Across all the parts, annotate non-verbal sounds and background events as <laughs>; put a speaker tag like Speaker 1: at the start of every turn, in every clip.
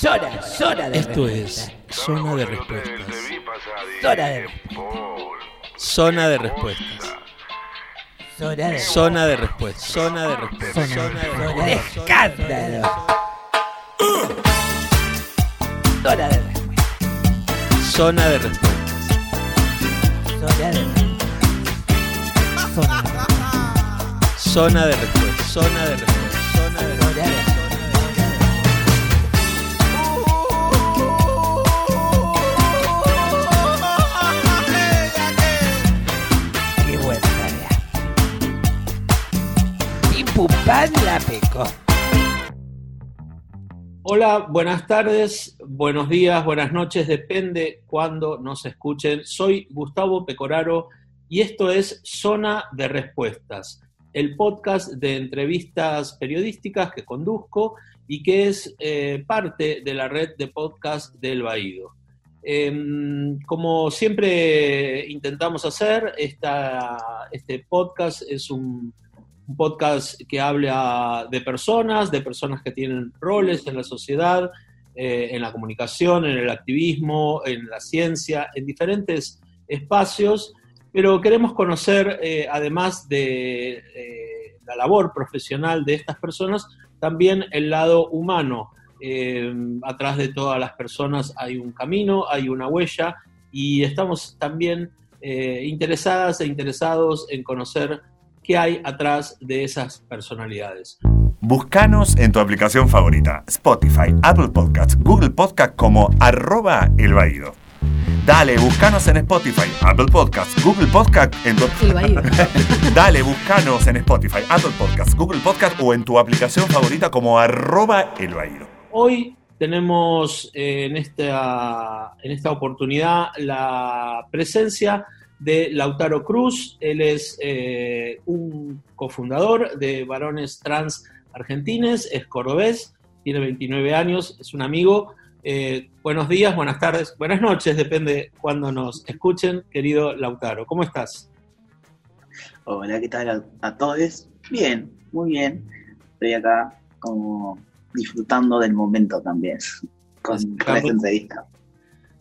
Speaker 1: Zona, zona de
Speaker 2: Esto
Speaker 1: respuesta.
Speaker 2: es Zona de Respuestas.
Speaker 1: Zona de
Speaker 2: Zona de Respuestas.
Speaker 1: Zona de
Speaker 2: Zona de Respuestas. Zona de Respuestas.
Speaker 1: Zona,
Speaker 2: de
Speaker 1: zona de
Speaker 2: Respuestas.
Speaker 1: escándalo. Zona de respuesta.
Speaker 2: Zona de Respuestas.
Speaker 1: Zona de respuesta. Zona de
Speaker 2: Respuestas. Zona de Respuestas. Zona de
Speaker 1: Zona Pipupán la.
Speaker 2: Hola, buenas tardes, buenos días, buenas noches, depende cuándo nos escuchen. Soy Gustavo Pecoraro y esto es Zona de Respuestas, el podcast de entrevistas periodísticas que conduzco y que es eh, parte de la red de podcast del Baído. Em, como siempre intentamos hacer, este podcast es un, un podcast que habla de personas, de personas que tienen roles en la sociedad, eh, en la comunicación, en el activismo, en la ciencia, en diferentes espacios, pero queremos conocer, eh, además de eh, la labor profesional de estas personas, también el lado humano. Atrás de todas las personas hay un camino, hay una huella, y estamos también interesadas e interesados en conocer qué hay atrás de esas personalidades.
Speaker 3: Buscanos en tu aplicación favorita, Spotify, Apple Podcasts, Google Podcasts como arroba el Baído. Dale, buscanos en Spotify, Apple Podcasts, Google Podcasts, en tu... <laughs> Dale, buscanos en Spotify, Apple Podcasts, Google Podcasts o en tu aplicación favorita como arroba el Baído.
Speaker 2: Hoy tenemos eh, en, esta, en esta oportunidad la presencia de Lautaro Cruz. Él es eh, un cofundador de Varones Trans Argentines, es cordobés, tiene 29 años, es un amigo. Eh, buenos días, buenas tardes, buenas noches, depende cuando nos escuchen, querido Lautaro. ¿Cómo estás?
Speaker 4: Hola, ¿qué tal a, a todos? Bien, muy bien. Estoy acá como disfrutando del momento también con, con esta entrevista.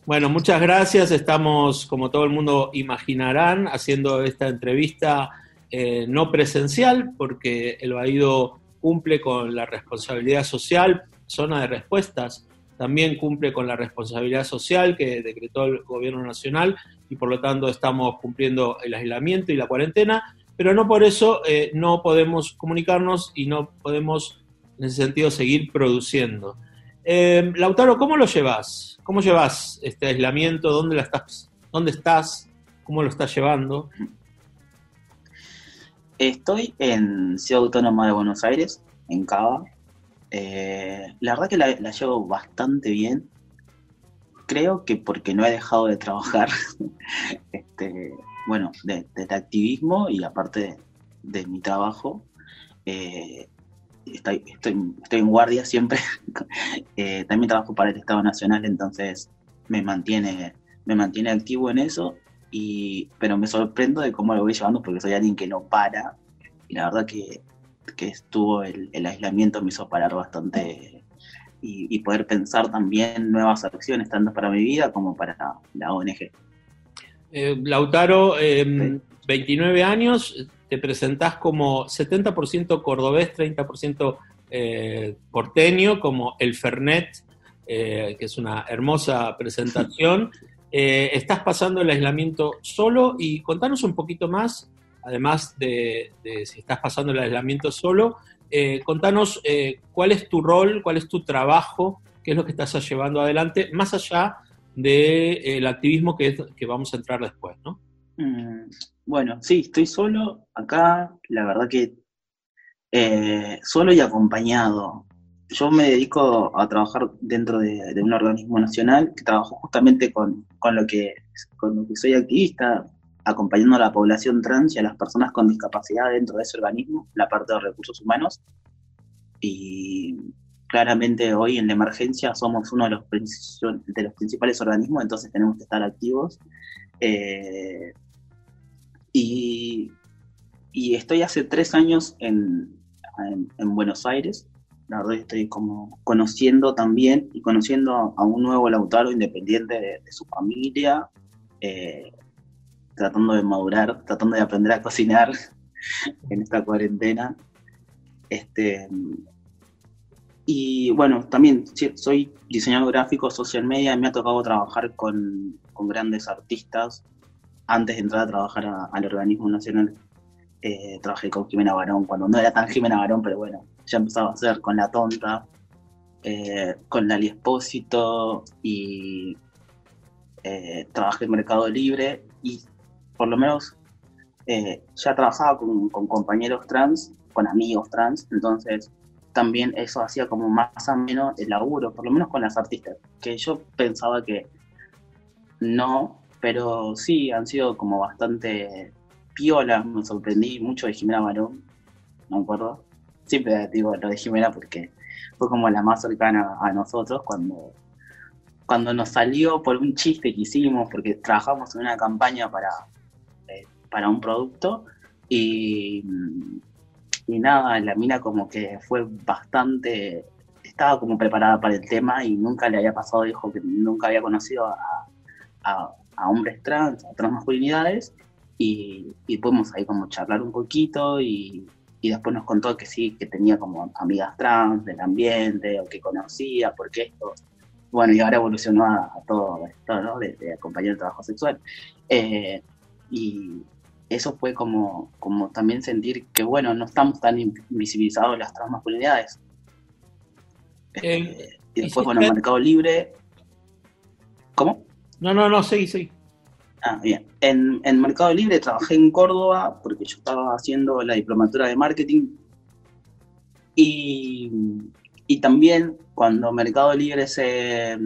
Speaker 2: Bueno, muchas gracias. Estamos, como todo el mundo imaginarán, haciendo esta entrevista eh, no presencial, porque el Baído cumple con la responsabilidad social, zona de respuestas, también cumple con la responsabilidad social que decretó el gobierno nacional y por lo tanto estamos cumpliendo el aislamiento y la cuarentena, pero no por eso eh, no podemos comunicarnos y no podemos, en ese sentido, seguir produciendo. Eh, Lautaro, ¿cómo lo llevas? ¿Cómo llevas este aislamiento? ¿Dónde, la estás, ¿Dónde estás? ¿Cómo lo estás llevando?
Speaker 4: Estoy en Ciudad Autónoma de Buenos Aires, en Cava. Eh, la verdad que la, llevo bastante bien. Creo que porque no he dejado de trabajar, <laughs> este, bueno, de- del activismo y aparte de, de mi trabajo. eh, estoy, estoy, estoy en guardia siempre. <laughs> Eh, también trabajo para el Estado Nacional, entonces me mantiene, me mantiene activo en eso. Y, pero me sorprendo de cómo lo voy llevando porque soy alguien que no para. Y la verdad que, que estuvo el, el aislamiento me hizo parar bastante y, y poder pensar también nuevas acciones, tanto para mi vida como para la ONG.
Speaker 2: Eh, Lautaro, eh, 29 años, te presentás como 70% cordobés, 30% eh, porteño, como el Fernet, eh, que es una hermosa presentación. <laughs> Eh, estás pasando el aislamiento solo y contanos un poquito más, además de, de si estás pasando el aislamiento solo, contanos cuál es tu rol, cuál es tu trabajo, qué es lo que estás llevando adelante, más allá del activismo que, es- que vamos a entrar después, ¿no?
Speaker 4: Mm, Bueno, sí, estoy solo acá, la verdad que eh, solo y acompañado. Yo me dedico a trabajar dentro de, un organismo nacional que trabajo justamente con, con lo que, con lo que soy activista, acompañando a la población trans y a las personas con discapacidad dentro de ese organismo, la parte de recursos humanos. Y claramente hoy en la emergencia somos uno de los, de los principales organismos, entonces tenemos que estar activos. Eh, y, y estoy hace tres años en, en, en Buenos Aires la verdad estoy como conociendo también y conociendo a un nuevo Lautaro independiente de, su familia, eh, tratando de madurar, tratando de aprender a cocinar <laughs> en esta cuarentena. Este, y bueno, también soy diseñador gráfico, social media, me ha tocado trabajar con, con grandes artistas. Antes de entrar a trabajar al organismo nacional, eh, trabajé con Jimena Barón, cuando no era tan Jimena Barón, pero bueno, ya empezaba a hacer con La Tonta, eh, con Lali Espósito y eh, trabajé en Mercado Libre y por lo menos ya trabajaba con, compañeros trans, con amigos trans, entonces también eso hacía como más o menos el laburo, por lo menos con las artistas, que yo pensaba que no, pero sí han sido como bastante piola, me sorprendí mucho de Jimena Barón, no me acuerdo, siempre digo lo de Jimena porque fue como la más cercana a nosotros cuando, cuando nos salió por un chiste que hicimos, porque trabajamos en una campaña para, eh, para un producto y, y nada, la mina como que fue bastante, estaba como preparada para el tema y nunca le había pasado, dijo que nunca había conocido a, hombres trans, a transmasculinidades y, y pudimos ahí como charlar un poquito y, y después nos contó que sí, que tenía como amigas trans del ambiente, o que conocía, porque esto, bueno, y ahora evolucionó a, todo esto, ¿no? De, acompañar el trabajo sexual. Eh, y eso fue como, como también sentir que, bueno, no estamos tan invisibilizados las transmasculinidades. Eh, y después, bueno, Mercado Libre. ¿Cómo?
Speaker 2: No, no, no, sí, sí.
Speaker 4: Ah, bien. En, Mercado Libre trabajé en Córdoba porque yo estaba haciendo la diplomatura de marketing. Y, también cuando Mercado Libre se,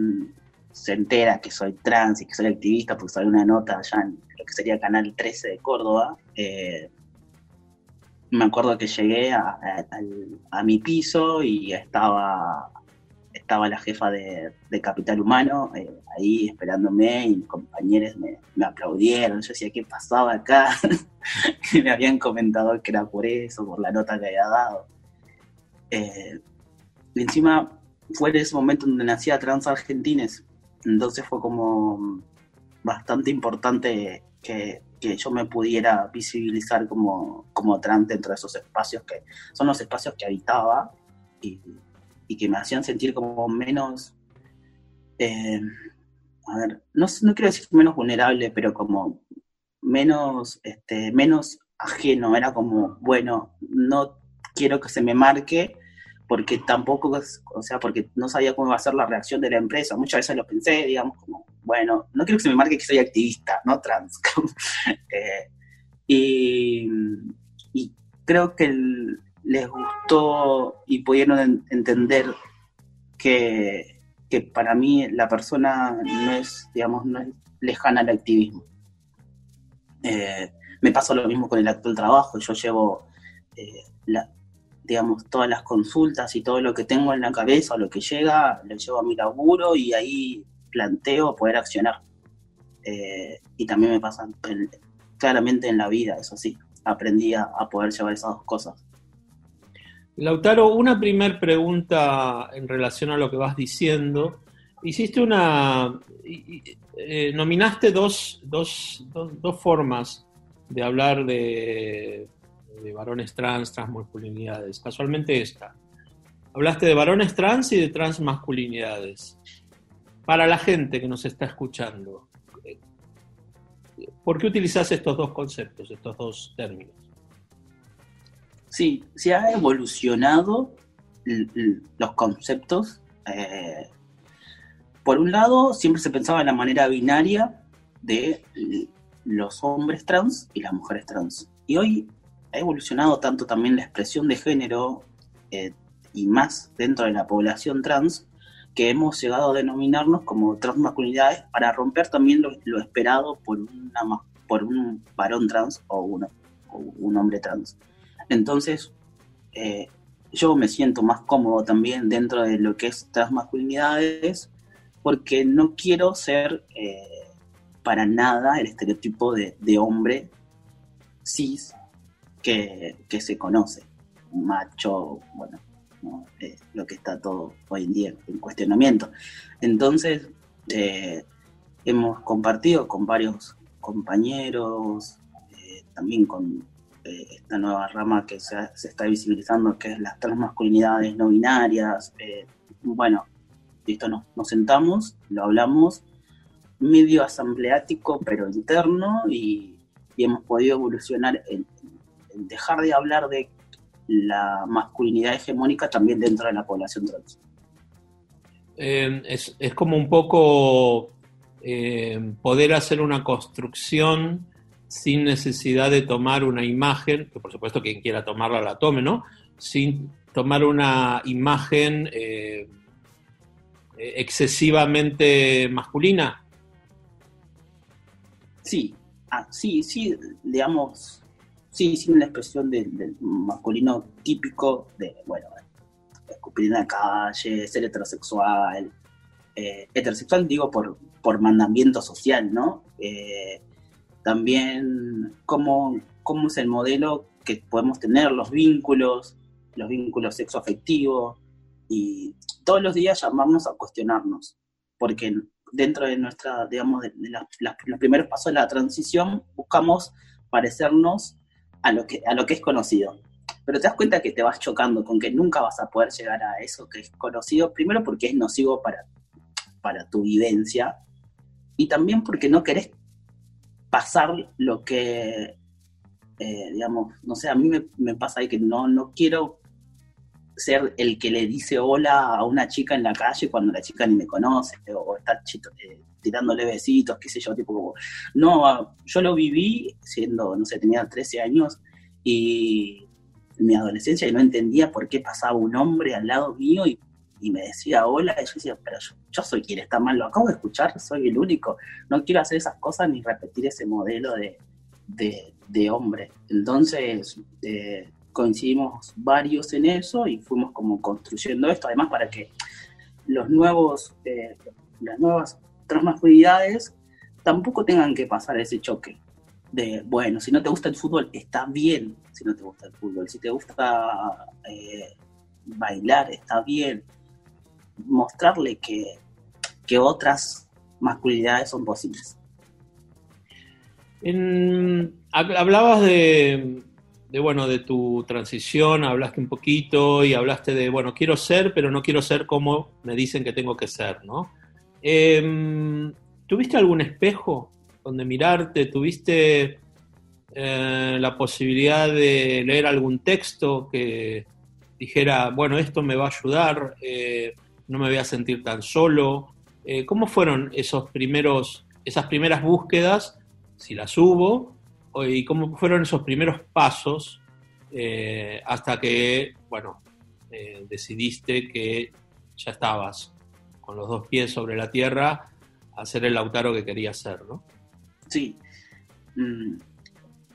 Speaker 4: se entera que soy trans y que soy activista, porque sale una nota allá en lo que sería Canal 13 de Córdoba, eh, me acuerdo que llegué a, a, mi piso y estaba estaba la jefa de, Capital Humano eh, ahí esperándome y mis compañeros me, aplaudieron. Yo decía, ¿qué pasaba acá? <laughs> me habían comentado que era por eso, por la nota que había dado. Eh, y encima fue en ese momento donde nacía Trans Argentines. Entonces fue como bastante importante que, yo me pudiera visibilizar como, como trans dentro de esos espacios que son los espacios que habitaba y, y que me hacían sentir como menos, eh, a ver, no, no quiero decir menos vulnerable, pero como menos, este, menos ajeno, era como, bueno, no quiero que se me marque porque tampoco, o sea, porque no sabía cómo iba a ser la reacción de la empresa. Muchas veces lo pensé, digamos, como, bueno, no quiero que se me marque que soy activista, no trans. <laughs> Eh, y, y, creo que el, les gustó y pudieron entender que, para mí la persona no es, digamos, no es lejana al activismo. Eh, me pasa lo mismo con el actual trabajo. Yo llevo, eh, digamos, todas las consultas y todo lo que tengo en la cabeza lo que llega, lo llevo a mi laburo y ahí planteo poder accionar. Eh, y también me pasa claramente en la vida, eso sí. Aprendí a poder llevar esas dos cosas.
Speaker 2: Lautaro, una primera pregunta en relación a lo que vas diciendo. Hiciste una. Eh, nominaste dos, dos, dos, formas de hablar de, de varones trans, transmasculinidades. Casualmente esta. Hablaste de varones trans y de transmasculinidades. Para la gente que nos está escuchando, ¿por qué utilizas estos dos conceptos, estos dos términos?
Speaker 4: Sí, se ha evolucionado los conceptos. Eh, por un lado, siempre se pensaba en la manera binaria de los hombres trans y las mujeres trans. Y hoy ha evolucionado tanto también la expresión de género eh, y más dentro de la población trans que hemos llegado a denominarnos como transmasculinidades para romper también lo, esperado por, una, por un varón trans o, o un hombre trans. Entonces, eh, yo me siento más cómodo también dentro de lo que es transmasculinidades, porque no quiero ser eh, para nada el estereotipo de, hombre cis que, se conoce. Macho, bueno, ¿no? Lo que está todo hoy en día en cuestionamiento. Entonces, eh, hemos compartido con varios compañeros, también con eh, esta nueva rama que se, se, está visibilizando, que es las transmasculinidades no binarias. Eh, bueno, listo, nos, nos sentamos, lo hablamos, medio asambleático, pero interno, y, y hemos podido evolucionar en, en, dejar de hablar de la masculinidad hegemónica también dentro de la población trans.
Speaker 2: Eh, es, es, como un poco eh, poder hacer una construcción sin necesidad de tomar una imagen, que por supuesto quien quiera tomarla la tome, ¿no? Sin tomar una imagen eh, excesivamente masculina.
Speaker 4: Sí, ah, sí, sí, digamos, sí, sin la expresión del, masculino típico de, bueno, escupir en la calle, ser heterosexual. Eh, heterosexual digo por, por mandamiento social, ¿no? Eh, también cómo, cómo es el modelo que podemos tener, los vínculos, los vínculos sexoafectivos, y todos los días llamarnos a cuestionarnos, porque dentro de nuestra, digamos, de, la, la, los primeros pasos de la transición, buscamos parecernos a lo que, a lo que es conocido. Pero te das cuenta que te vas chocando con que nunca vas a poder llegar a eso que es conocido, primero porque es nocivo para, para tu vivencia, y también porque no querés pasar lo que, eh, digamos, no sé, a mí me, pasa ahí que no, no quiero ser el que le dice hola a una chica en la calle cuando la chica ni me conoce, o, está chito, eh, tirándole besitos, qué sé yo, tipo no, yo lo viví siendo, no sé, tenía 13 años y en mi adolescencia y no entendía por qué pasaba un hombre al lado mío y, y me decía hola, y yo decía, pero yo, yo, soy quien está mal, lo acabo de escuchar, soy el único, no quiero hacer esas cosas ni repetir ese modelo de, de, de hombre. Entonces, eh, coincidimos varios en eso y fuimos como construyendo esto, además para que los nuevos, eh, las nuevas transmasculinidades tampoco tengan que pasar ese choque de, bueno, si no te gusta el fútbol, está bien si no te gusta el fútbol, si te gusta eh, bailar, está bien, mostrarle que, que otras masculinidades son posibles.
Speaker 2: Hablabas de, de, bueno, de tu transición, hablaste un poquito y hablaste de, bueno, quiero ser, pero no quiero ser como me dicen que tengo que ser, ¿no? Eh, ¿Tuviste algún espejo donde mirarte? ¿Tuviste eh, la posibilidad de leer algún texto que dijera, bueno, esto me va a ayudar, eh, no me voy a sentir tan solo? Eh, ¿Cómo fueron esos primeros, esas primeras búsquedas, si las hubo, y cómo fueron esos primeros pasos eh, hasta que, bueno, decidiste que ya estabas con los dos pies sobre la tierra a ser el Lautaro que quería ser, ¿no?
Speaker 4: Sí. Mm,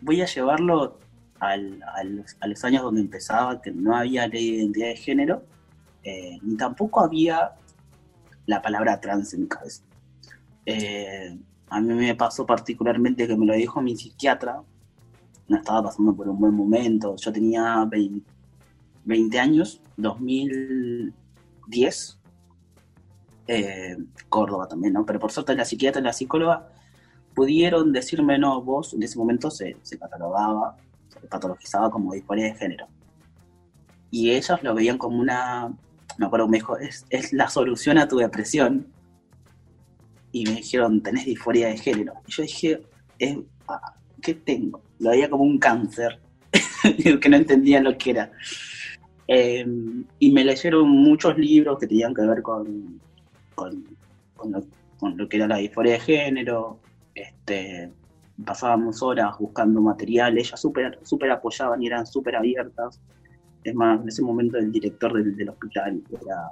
Speaker 4: voy a llevarlo al, a, los, a, los, años donde empezaba, que no había ley de identidad de género, eh, ni tampoco había la palabra trans en mi cabeza. Eh, a mí me pasó particularmente que me lo dijo mi psiquiatra, no estaba pasando por un buen momento, yo tenía 20, 20 años, 2010, eh, Córdoba también, ¿no? Pero por suerte la psiquiatra y la psicóloga pudieron decirme, no, vos en ese momento se, se catalogaba, se patologizaba como disforia de género. Y ellos lo veían como una, me acuerdo, me dijo, es, es la solución a tu depresión. Y me dijeron, tenés disforia de género. Y yo dije, eh, ¿qué tengo? Lo veía como un cáncer, <laughs> que no entendía lo que era. Eh, y me leyeron muchos libros que tenían que ver con, con, con, lo, con lo que era la disforia de género, este, pasábamos horas buscando material, ellas súper super apoyaban y eran súper abiertas. Es más, en ese momento el director del, del hospital era,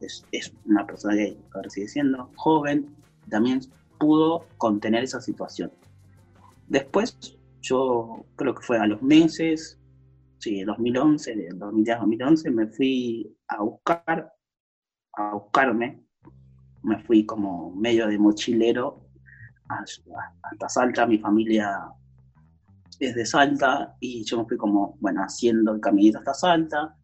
Speaker 4: es, una persona que ahora sigue siendo joven, también pudo contener esa situación. Después, yo creo que fue a los meses, sí, 2011, de 2010 2011, me fui a buscar, a buscarme, me fui como medio de mochilero hasta Salta, mi familia es de Salta y yo me fui como, bueno, haciendo el caminito hasta Salta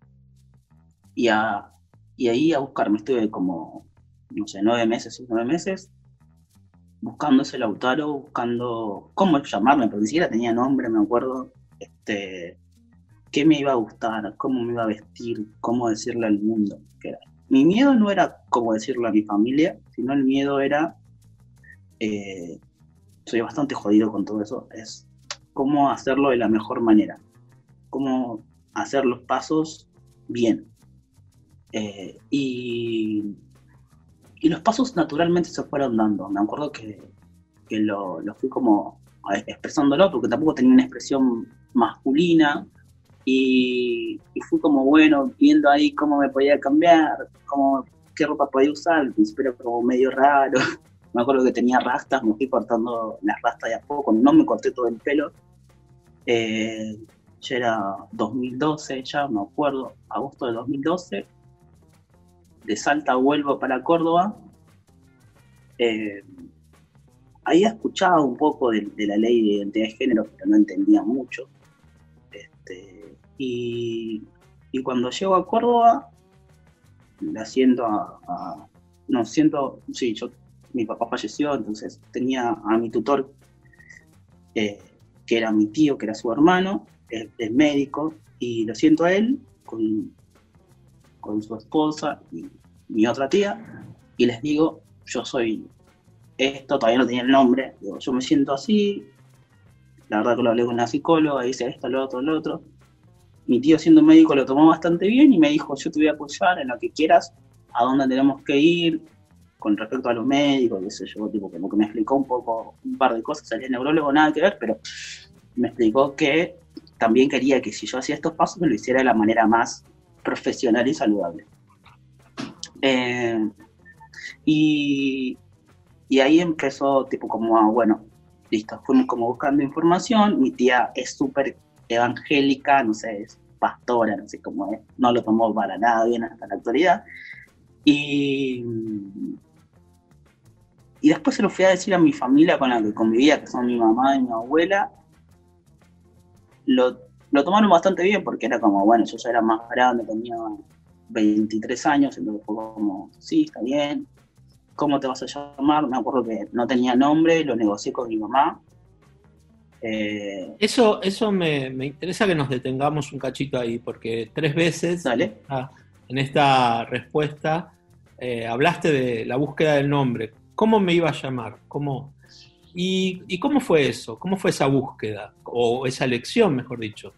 Speaker 4: y, a, y ahí a buscarme. Estuve como, no sé, nueve meses, nueve meses, buscando ese Lautaro, buscando cómo llamarme, porque ni siquiera tenía nombre, me acuerdo, este, qué me iba a gustar, cómo me iba a vestir, cómo decirle al mundo que. Mi miedo no era cómo decirle a mi familia, sino el miedo era, eh, soy bastante jodido con todo eso, es cómo hacerlo de la mejor manera, cómo hacer los pasos bien. Eh, y, y, los pasos naturalmente se fueron dando. Me acuerdo que, que lo, lo, fui como expresándolo, porque tampoco tenía una expresión masculina, y, fui como bueno, viendo ahí cómo me podía cambiar, cómo, qué ropa podía usar, al principio como medio raro. <laughs> Me acuerdo que tenía rastas, me fui cortando las rastas de a poco, no me corté todo el pelo. Eh, ya era 2012, ya me acuerdo, agosto de 2012. De Salta vuelvo para Córdoba. Eh, había escuchado un poco de, la ley de identidad de género, pero no entendía mucho. Este, y, y, cuando llego a Córdoba, la siento a, a, No, siento. Sí, yo. Mi papá falleció, entonces tenía a mi tutor, eh, que era mi tío, que era su hermano, es, médico, y lo siento a él con, con su esposa y mi otra tía, y les digo: Yo soy esto, todavía no tenía el nombre, yo me siento así, la verdad que lo hablé con una psicóloga, dice esto, lo otro, lo otro. Mi tío siendo médico lo tomó bastante bien y me dijo, yo te voy a apoyar en lo que quieras, a dónde tenemos que ir, con respecto a los médicos, qué sé yo, tipo, como que me explicó un poco, un par de cosas, salía neurólogo, nada que ver, pero me explicó que también quería que si yo hacía estos pasos me lo hiciera de la manera más profesional y saludable. Eh, y, y ahí empezó, tipo, como, bueno, listo, fuimos como buscando información, mi tía es súper evangélica, no sé, es pastora, no sé cómo es, no lo tomó para nada bien hasta la actualidad. Y, y después se lo fui a decir a mi familia con la que convivía, que son mi mamá y mi abuela. Lo, lo tomaron bastante bien porque era como, bueno, yo ya era más grande, tenía 23 años, entonces fue como, sí, está bien, ¿cómo te vas a llamar? Me acuerdo que no tenía nombre, lo negocié con mi mamá.
Speaker 2: Eh, eso eso me, me, interesa que nos detengamos un cachito ahí, porque tres veces
Speaker 4: ¿Sale?
Speaker 2: en esta respuesta eh, hablaste de la búsqueda del nombre. ¿Cómo me iba a llamar? ¿Cómo? ¿Y, ¿Y, cómo fue eso? ¿Cómo fue esa búsqueda? O esa elección, mejor dicho.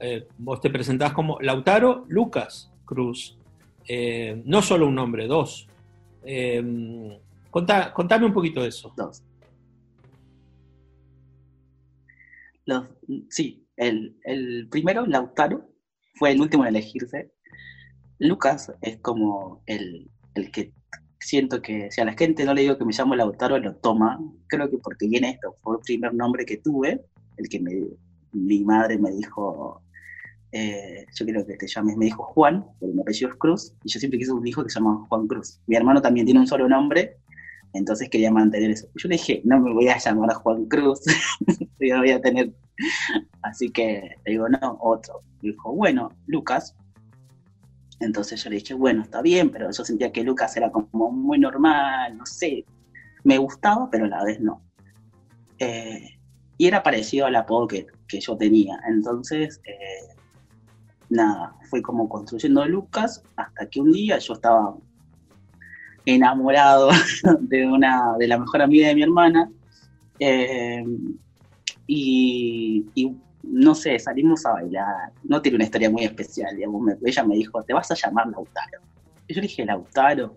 Speaker 2: Eh, vos te presentás como Lautaro Lucas Cruz. Eh, no solo un nombre, dos. Eh, contame un poquito de eso.
Speaker 4: Dos. Los, sí, el, el, primero, Lautaro, fue el último en elegirse. Lucas es como el, el, que siento que, si a la gente no le digo que me llamo Lautaro, lo toma. Creo que porque viene esto, fue el primer nombre que tuve, el que me, mi madre me dijo, eh, yo quiero que te llames, me dijo Juan, porque mi apellido es Cruz, y yo siempre quise un hijo que se llama Juan Cruz. Mi hermano también tiene un solo nombre, entonces quería mantener eso. Yo le dije, no me voy a llamar a Juan Cruz, yo <laughs> no voy a tener. Así que le digo, no, otro. Y dijo, bueno, Lucas. Entonces yo le dije, bueno, está bien, pero yo sentía que Lucas era como muy normal, no sé. Me gustaba, pero a la vez no. Eh, y era parecido al apodo que, que yo tenía. Entonces, eh, nada, fue como construyendo Lucas hasta que un día yo estaba enamorado <laughs> de una de la mejor amiga de mi hermana eh, y, no sé, salimos a bailar. No tiene una historia muy especial, ella me dijo, te vas a llamar Lautaro. Y yo dije, Lautaro.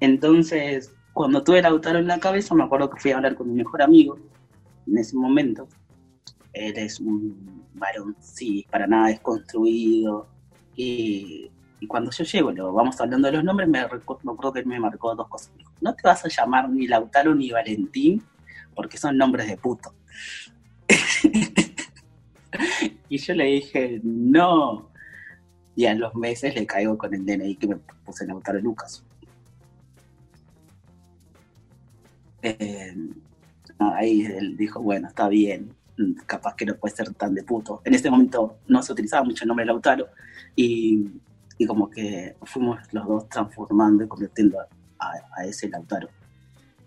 Speaker 4: Entonces, cuando tuve Lautaro en la cabeza, me acuerdo que fui a hablar con mi mejor amigo en ese momento. Él es un varón, sí, para nada desconstruido. Y, cuando yo llego, lo vamos hablando de los nombres, me, me acuerdo que él me marcó dos cosas. No te vas a llamar ni Lautaro ni Valentín, porque son nombres de puto. <laughs> y yo le dije, no. Y a los meses le caigo con el DNI que me puse Lautaro Lucas. Eh, ahí él dijo, bueno, está bien, capaz que no puede ser tan de puto. En ese momento no se utilizaba mucho el nombre Lautaro y, y como que fuimos los dos transformando y convirtiendo a, a ese Lautaro.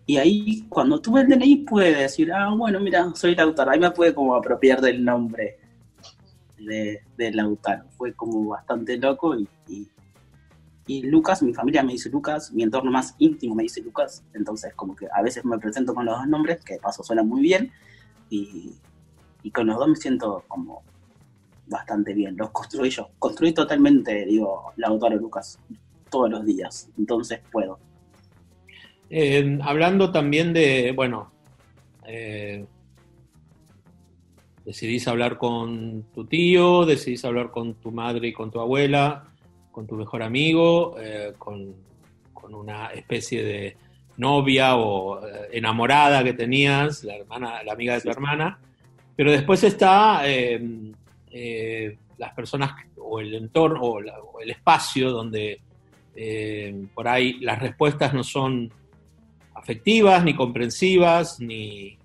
Speaker 4: Y ahí, cuando tuve el DNI, pude decir, ah, bueno, mira, soy Lautaro. Ahí me pude como apropiar del nombre de, de Lautaro. Fue como bastante loco y, y, y Lucas, mi familia me dice Lucas, mi entorno más íntimo me dice Lucas. Entonces, como que a veces me presento con los dos nombres, que de paso suenan muy bien. Y, y con los dos me siento como bastante bien. Los construí yo. Construí totalmente, digo, Lautaro Lucas todos los días. Entonces puedo.
Speaker 2: Eh, hablando también de, bueno, eh, decidís hablar con tu tío, decidís hablar con tu madre y con tu abuela, con tu mejor amigo, eh, con, con, una especie de novia o eh, enamorada que tenías, la hermana, la amiga de tu hermana, pero después está eh, las personas o el entorno o, la, o el espacio donde por ahí las respuestas no son afectivas, ni comprensivas, ni,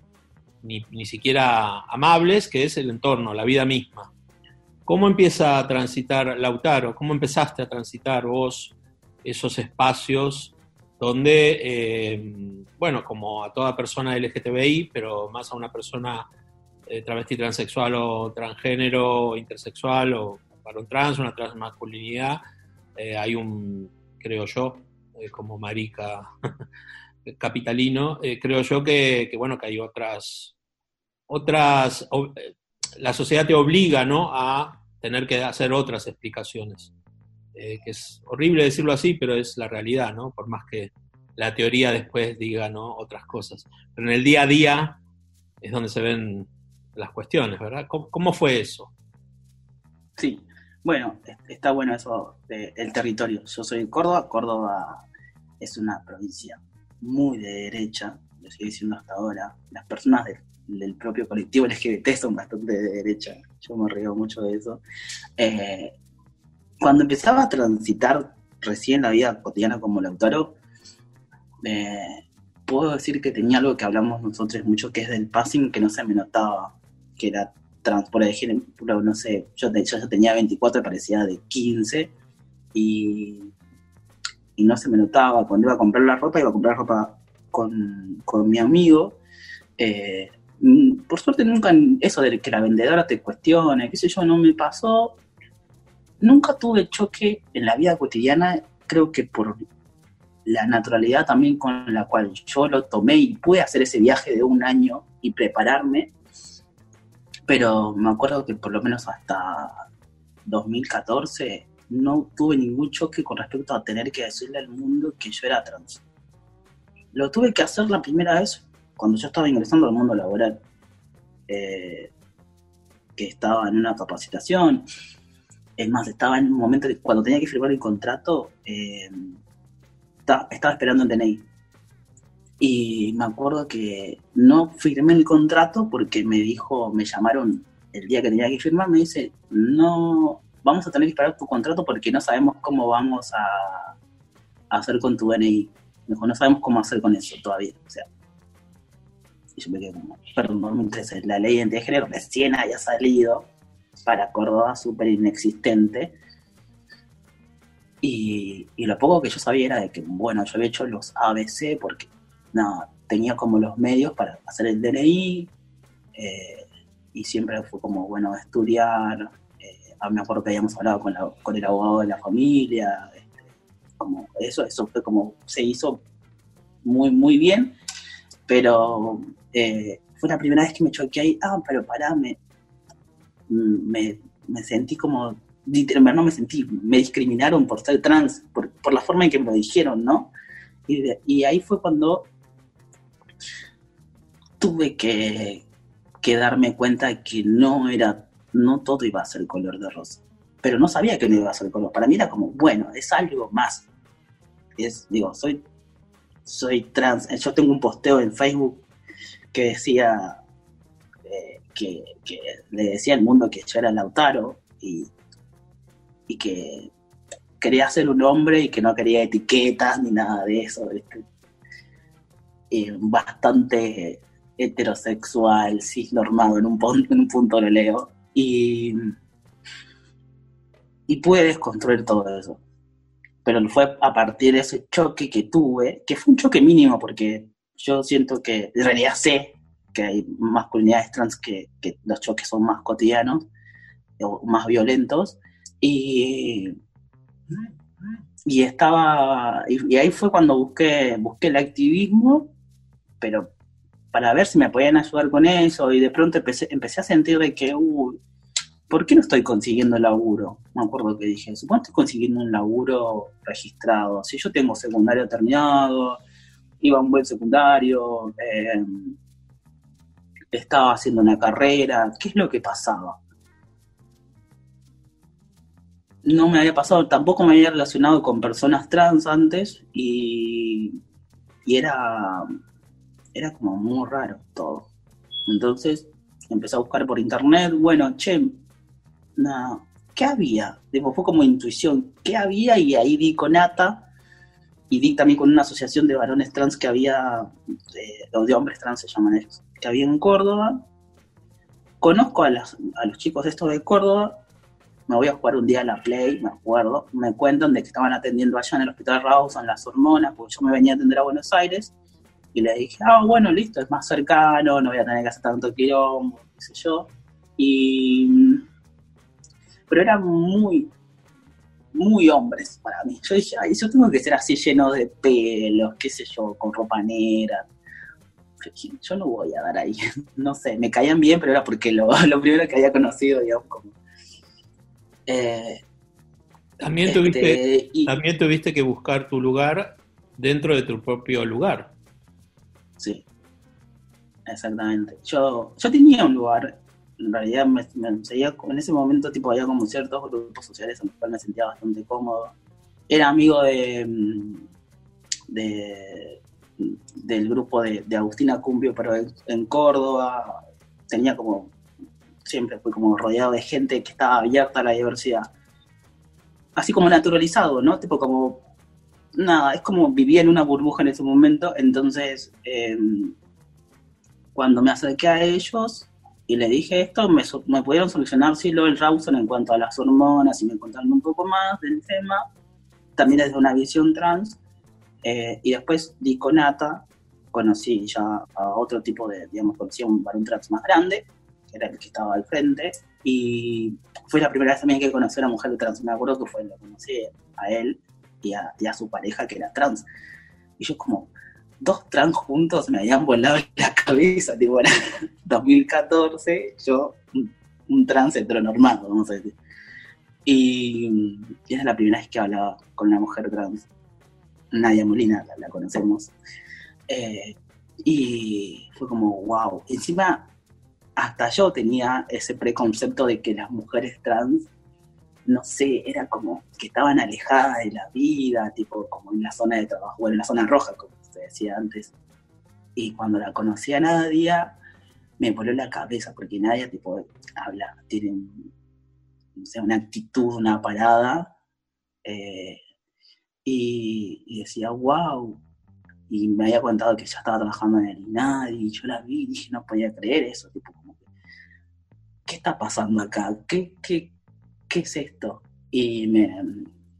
Speaker 2: ni, ni, siquiera amables, que es el entorno, la vida misma. ¿Cómo empieza a transitar Lautaro? ¿Cómo empezaste a transitar vos esos espacios donde, eh, bueno, como a toda persona LGTBI, pero más a una persona eh, travesti, transexual o transgénero, intersexual o varón trans, una transmasculinidad, eh, hay un, creo yo, eh, como marica <laughs> capitalino, eh, creo yo que, bueno, que hay otras, otras, la sociedad te obliga, ¿no? A tener que hacer otras explicaciones. Eh, que es horrible decirlo así, pero es la realidad, ¿no? Por más que la teoría después diga, ¿no? Otras cosas. Pero en el día a día es donde se ven las cuestiones, ¿verdad? ¿Cómo, cómo fue eso?
Speaker 4: Sí, bueno, está bueno eso del territorio. Yo soy de Córdoba, Córdoba es una provincia muy de derecha, lo sigue diciendo hasta ahora. Las personas del, propio colectivo LGBT son bastante de derecha, yo me río mucho de eso. Eh, cuando empezaba a transitar recién la vida cotidiana como Lautaro, eh, puedo decir que tenía algo que hablamos nosotros mucho, que es del passing, que no se me notaba, que era trans, por ejemplo, no sé, yo, hecho, yo tenía 24, parecía de 15, y y no se me notaba. Cuando iba a comprar la ropa, iba a comprar ropa con, con mi amigo. Eh, por suerte nunca eso de que la vendedora te cuestione, qué sé yo, no me pasó. Nunca tuve choque en la vida cotidiana, creo que por la naturalidad también con la cual yo lo tomé y pude hacer ese viaje de un año y prepararme. Pero me acuerdo que por lo menos hasta 2014 no tuve ningún choque con respecto a tener que decirle al mundo que yo era trans. Lo tuve que hacer la primera vez cuando yo estaba ingresando al mundo laboral, eh, que estaba en una capacitación. Es más, estaba en un momento que cuando tenía que firmar el contrato, eh, estaba, estaba esperando el DNI. Y me acuerdo que no firmé el contrato porque me dijo, me llamaron el día que tenía que firmar, me dice, no, vamos a tener que esperar tu contrato porque no sabemos cómo vamos a, hacer con tu DNI. Me dijo, no sabemos cómo hacer con eso todavía. O sea, yo me quedé como, perdón, 2013, la ley de identidad de género recién haya salido para Córdoba, súper inexistente. Y, lo poco que yo sabía era de que, bueno, yo había hecho los ABC porque, no, tenía como los medios para hacer el DNI, eh, y siempre fue como, bueno, estudiar, me acuerdo que habíamos hablado con, el abogado de la familia, este, como eso, eso fue como, se hizo muy, muy bien, pero eh, fue la primera vez que me choqué ahí, ah, pero pará, me, me, me sentí como, no me sentí, me discriminaron por ser trans, por, por la forma en que me lo dijeron, ¿no? Y, y ahí fue cuando tuve que, que darme cuenta que no era no todo iba a ser color de rosa. Pero no sabía que no iba a ser color. Para mí era como, bueno, es algo más. Es, digo, soy, soy trans. Yo tengo un posteo en Facebook que decía eh, que, le decía al mundo que yo era Lautaro y, y que quería ser un hombre y que no quería etiquetas ni nada de eso. bastante heterosexual, cisnormado, en un, en un punto lo leo. Y, y pude desconstruir todo eso. Pero fue a partir de ese choque que tuve, que fue un choque mínimo, porque yo siento que, en realidad sé que hay masculinidades trans que, los choques son más cotidianos o más violentos, y, y estaba, y, ahí fue cuando busqué, busqué el activismo, pero para ver si me podían ayudar con eso, y de pronto empecé, a sentir de que, uh, ¿por qué no estoy consiguiendo laburo? Me acuerdo que dije, supongo estoy consiguiendo un laburo registrado. Si yo tengo secundario terminado, iba a un buen secundario, eh, estaba haciendo una carrera, ¿qué es lo que pasaba? No me había pasado, tampoco me había relacionado con personas trans antes y era, era como muy raro todo. Entonces empecé a buscar por internet, bueno, che, ¿qué había? fue como intuición, ¿qué había? Y ahí di con ATA y di también con una asociación de varones trans que había, de, de hombres trans se llaman ellos, que había en Córdoba. Conozco a, a los chicos estos de Córdoba, me voy a jugar un día a la Play, me acuerdo, me cuentan de que estaban atendiendo allá en el Hospital Rawson las hormonas, porque yo me venía a atender a Buenos Aires, y le dije, ah, bueno, listo, es más cercano, no voy a tener que hacer tanto quilombo, qué sé yo. Y pero eran muy, muy hombres para mí. Yo dije, ay, yo tengo que ser así lleno de pelos, qué sé yo, con ropa negra. Yo no voy a dar ahí, <laughs> no sé, me caían bien, pero era porque lo, <laughs> primero que había conocido, digamos, como...
Speaker 2: Eh, también, este, tuviste, también tuviste que buscar tu lugar dentro de tu propio lugar.
Speaker 4: Sí, exactamente. Yo, yo tenía un lugar en realidad me, seguía, en ese momento tipo había como ciertos grupos sociales en los cuales me sentía bastante cómodo. Era amigo de, mm, de del grupo de, Agustina Cumbio, pero en, Córdoba tenía como, siempre fui como rodeado de gente que estaba abierta a la diversidad. Así como naturalizado, ¿no? Tipo como, nada, es como vivía en una burbuja en ese momento, entonces em, cuando me acerqué a ellos, y le dije esto, me, me pudieron solucionar sí lo del Rawson en cuanto a las hormonas y me contaron un poco más del tema, también desde una visión trans, eh, y después di con Ata, conocí ya a otro tipo de, digamos, conocí a un varón trans más grande, que era el que estaba al frente, y fue la primera vez también que conocí a una mujer trans, me acuerdo que fue, lo conocí a él y a, y a su pareja que era trans, y yo como, dos trans juntos me habían volado <laughs> la cabeza, tipo, era <laughs> 2014, yo, un, trans heteronormado, vamos a decir. Y, y, era la primera vez que hablaba con una mujer trans. Nadia Molina, la, conocemos. Eh, y fue como, wow. Encima, hasta yo tenía ese preconcepto de que las mujeres trans, no sé, era como que estaban alejadas de la vida, tipo como en la zona de trabajo, bueno, en la zona roja, como decía antes. Y cuando la conocí a Nadia, me voló la cabeza, porque Nadia, tipo, habla, tiene una actitud, una parada, eh, y, decía, wow, y me había contado que ya estaba trabajando en el INADI, y yo la vi y dije, no podía creer eso, tipo, como que, ¿qué está pasando acá? ¿Qué, qué, qué es esto? Y me,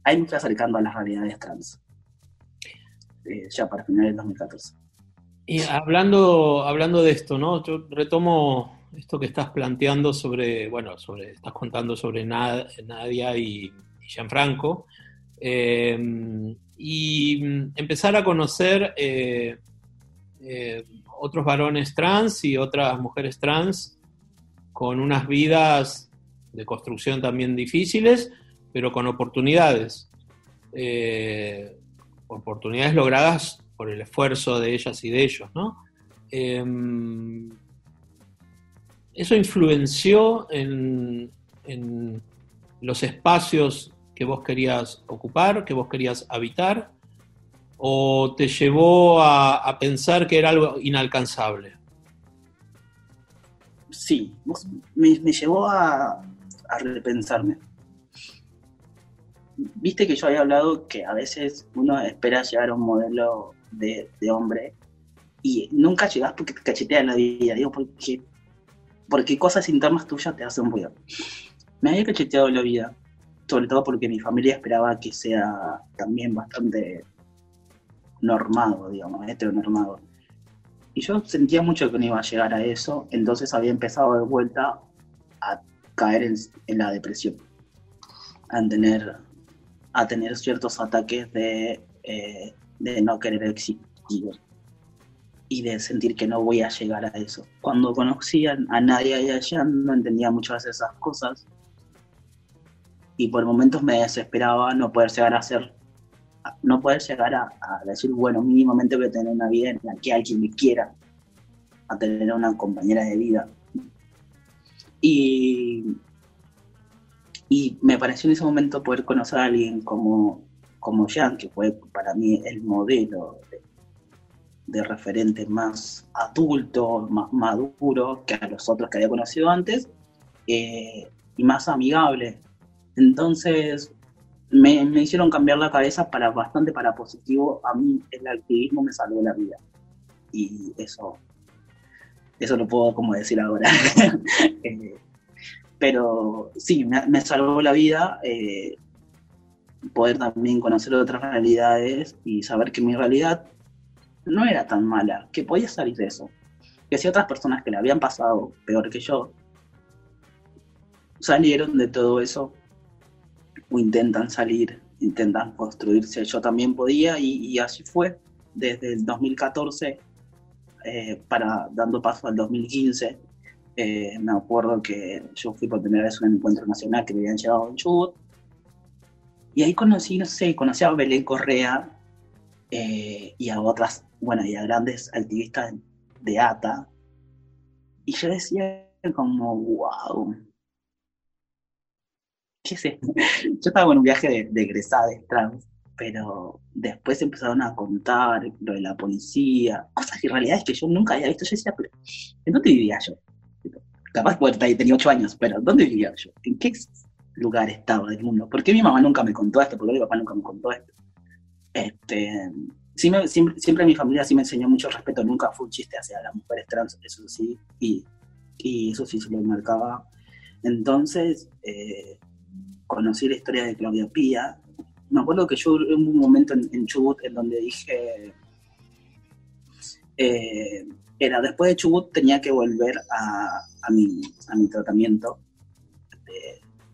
Speaker 4: ahí me fui acercando a las realidades trans. Eh, ya para finales del 2014.
Speaker 2: Y hablando, hablando de esto, ¿no? Yo retomo esto que estás planteando sobre, bueno, sobre, estás contando sobre Nadia y, Gianfranco, eh, y empezar a conocer eh, otros varones trans y otras mujeres trans con unas vidas de construcción también difíciles, pero con oportunidades oportunidades logradas por el esfuerzo de ellas y de ellos, ¿no? Em, eso influenció en, los espacios que vos querías ocupar, que vos querías habitar, o te llevó a, pensar que era algo inalcanzable?
Speaker 4: Sí, me, llevó a repensarme viste que yo había hablado que a veces uno espera llegar a un modelo de, hombre y nunca llegas porque te cachetea la vida, digo, porque, porque cosas internas tuyas te hacen ruido. Me había cacheteado la vida sobre todo porque mi familia esperaba que sea también bastante normado, digamos, heteronormado. Y yo sentía mucho que no iba a llegar a eso, entonces había empezado de vuelta a caer en, la depresión, a tener, a tener ciertos ataques de, eh, de no querer existir y de sentir que no voy a llegar a eso. Cuando conocía a nadie allá no entendía muchas de esas cosas y por momentos me desesperaba no poder llegar a hacer, no poder llegar a, decir, bueno, mínimamente voy a tener una vida en la que alguien me quiera, a tener una compañera de vida. Y, y me pareció en ese momento poder conocer a alguien como, como Jan, que fue para mí el modelo de, referente más adulto, más maduro que a los otros que había conocido antes, eh, y más amigable entonces, me, hicieron cambiar la cabeza para bastante para positivo. A mí el activismo me salvó la vida. Y eso, eso lo puedo como decir ahora. <laughs> Eh, pero sí, me, salvó la vida. Eh, poder también conocer otras realidades y saber que mi realidad no era tan mala, que podía salir de eso. Que si otras personas que le habían pasado peor que yo salieron de todo eso, o intentan salir, intentan construirse. Yo también podía y, así fue desde el 2014 eh, para dando paso al 2015. Eh, me acuerdo que yo fui por primera vez a un encuentro nacional que me habían llevado en Chubut. Y ahí conocí, no sé, conocí a Belén Correa eh, y a otras, bueno, y a grandes activistas de ATA. Y yo decía como, wow, qué sé, <laughs> yo estaba en un viaje de, de trans, pero después empezaron a contar lo de la policía, cosas y realidades que yo nunca había visto. Yo decía, pero ¿en dónde vivía yo? Capaz porque tenía ocho años, pero ¿dónde vivía yo? ¿En qué lugar estaba del mundo? ¿Por qué mi mamá nunca me contó esto? ¿Por qué mi papá nunca me contó esto? Este, siempre, siempre, mi familia sí me enseñó mucho respeto, nunca fue un chiste hacia las mujeres trans, eso sí, y, y eso sí se lo marcaba. Entonces, eh, conocí la historia de Claudia Pía. Me acuerdo que yo en un momento en, Chubut en donde dije, eh, era después de Chubut tenía que volver a, a, mi, a mi tratamiento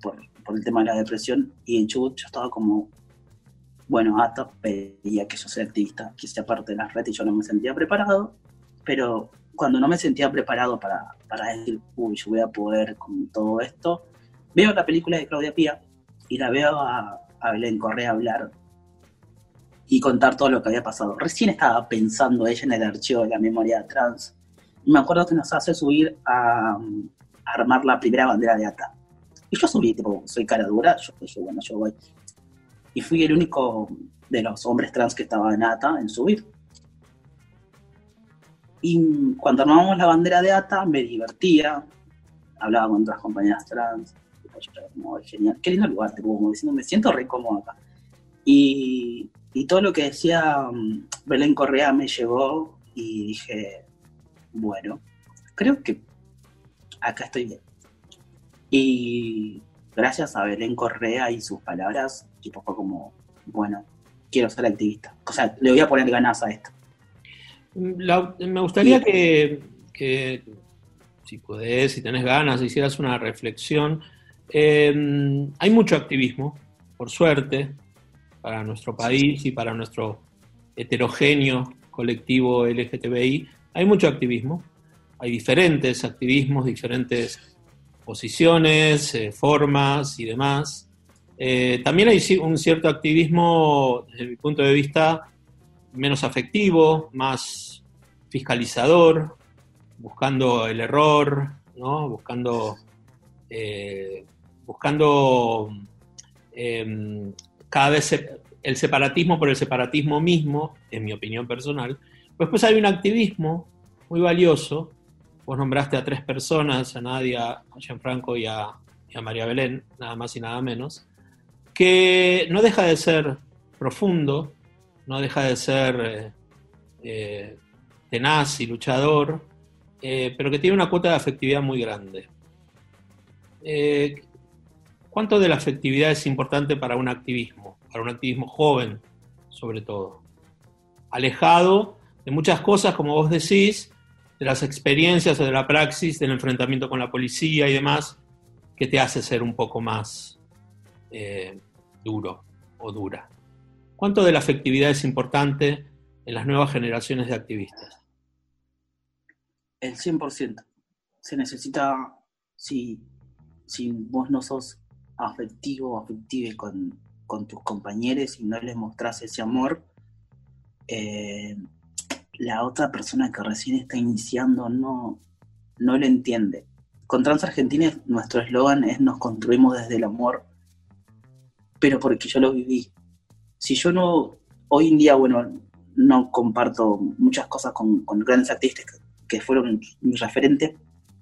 Speaker 4: por, por, el tema de la depresión y en Chubut yo estaba como, bueno, hasta pedía que yo sea activista, que sea parte de la red y yo no me sentía preparado, pero cuando no me sentía preparado para, para decir, uy, yo voy a poder con todo esto, veo la película de Claudia Pía y la veo a, Belén Correa hablar y contar todo lo que había pasado. Recién estaba pensando ella en el archivo de la memoria trans. Me acuerdo que nos hace subir a, armar la primera bandera de ATA. Y yo subí, tipo, soy cara dura, yo, bueno, yo voy. Y fui el único de los hombres trans que estaba en ATA en subir. Y cuando armamos la bandera de ATA me divertía, hablaba con otras compañeras trans, como, genial, qué lindo lugar, como diciendo, me siento re cómodo acá. Y, y, todo lo que decía mm, Belén Correa me llegó y dije, bueno, creo que acá estoy bien. Y gracias a Belén Correa y sus palabras, tipo fue como, bueno, quiero ser activista. O sea, le voy a poner ganas a esto.
Speaker 2: me gustaría que, que, si podés, si tenés ganas, hicieras una reflexión eh, hay mucho activismo, por suerte, para nuestro país y para nuestro heterogéneo colectivo LGTBI. Hay mucho activismo, hay diferentes activismos, diferentes posiciones, eh, formas y demás. Eh, también hay un cierto activismo, desde mi punto de vista, menos afectivo, más fiscalizador, buscando el error, ¿no? buscando buscando em, cada vez el separatismo por el separatismo mismo, en mi opinión personal. Después hay un activismo muy valioso. Vos nombraste a tres personas, a Nadia, a Gianfranco y a, y a María Belén, nada más y nada menos, que no deja de ser profundo, no deja de ser eh, eh, tenaz y luchador, eh, pero que tiene una cuota de afectividad muy grande ¿Cuánto de la afectividad es importante para un activismo, para un activismo joven sobre todo? Alejado de muchas cosas, como vos decís, de las experiencias o de la praxis del enfrentamiento con la policía y demás, que te hace ser un poco más eh, duro o dura. ¿Cuánto de la afectividad es importante en las nuevas generaciones de activistas?
Speaker 4: El 100%. Se necesita, si, si vos no sos afectivo o afective con, con tus compañeros y no les mostrás ese amor, eh, la otra persona que recién está iniciando no, no lo entiende. Con Trans Argentina nuestro eslogan es nos construimos desde el amor, pero porque yo lo viví. Si yo no, hoy en día, bueno, no comparto muchas cosas con, grandes artistas que, fueron mis referentes,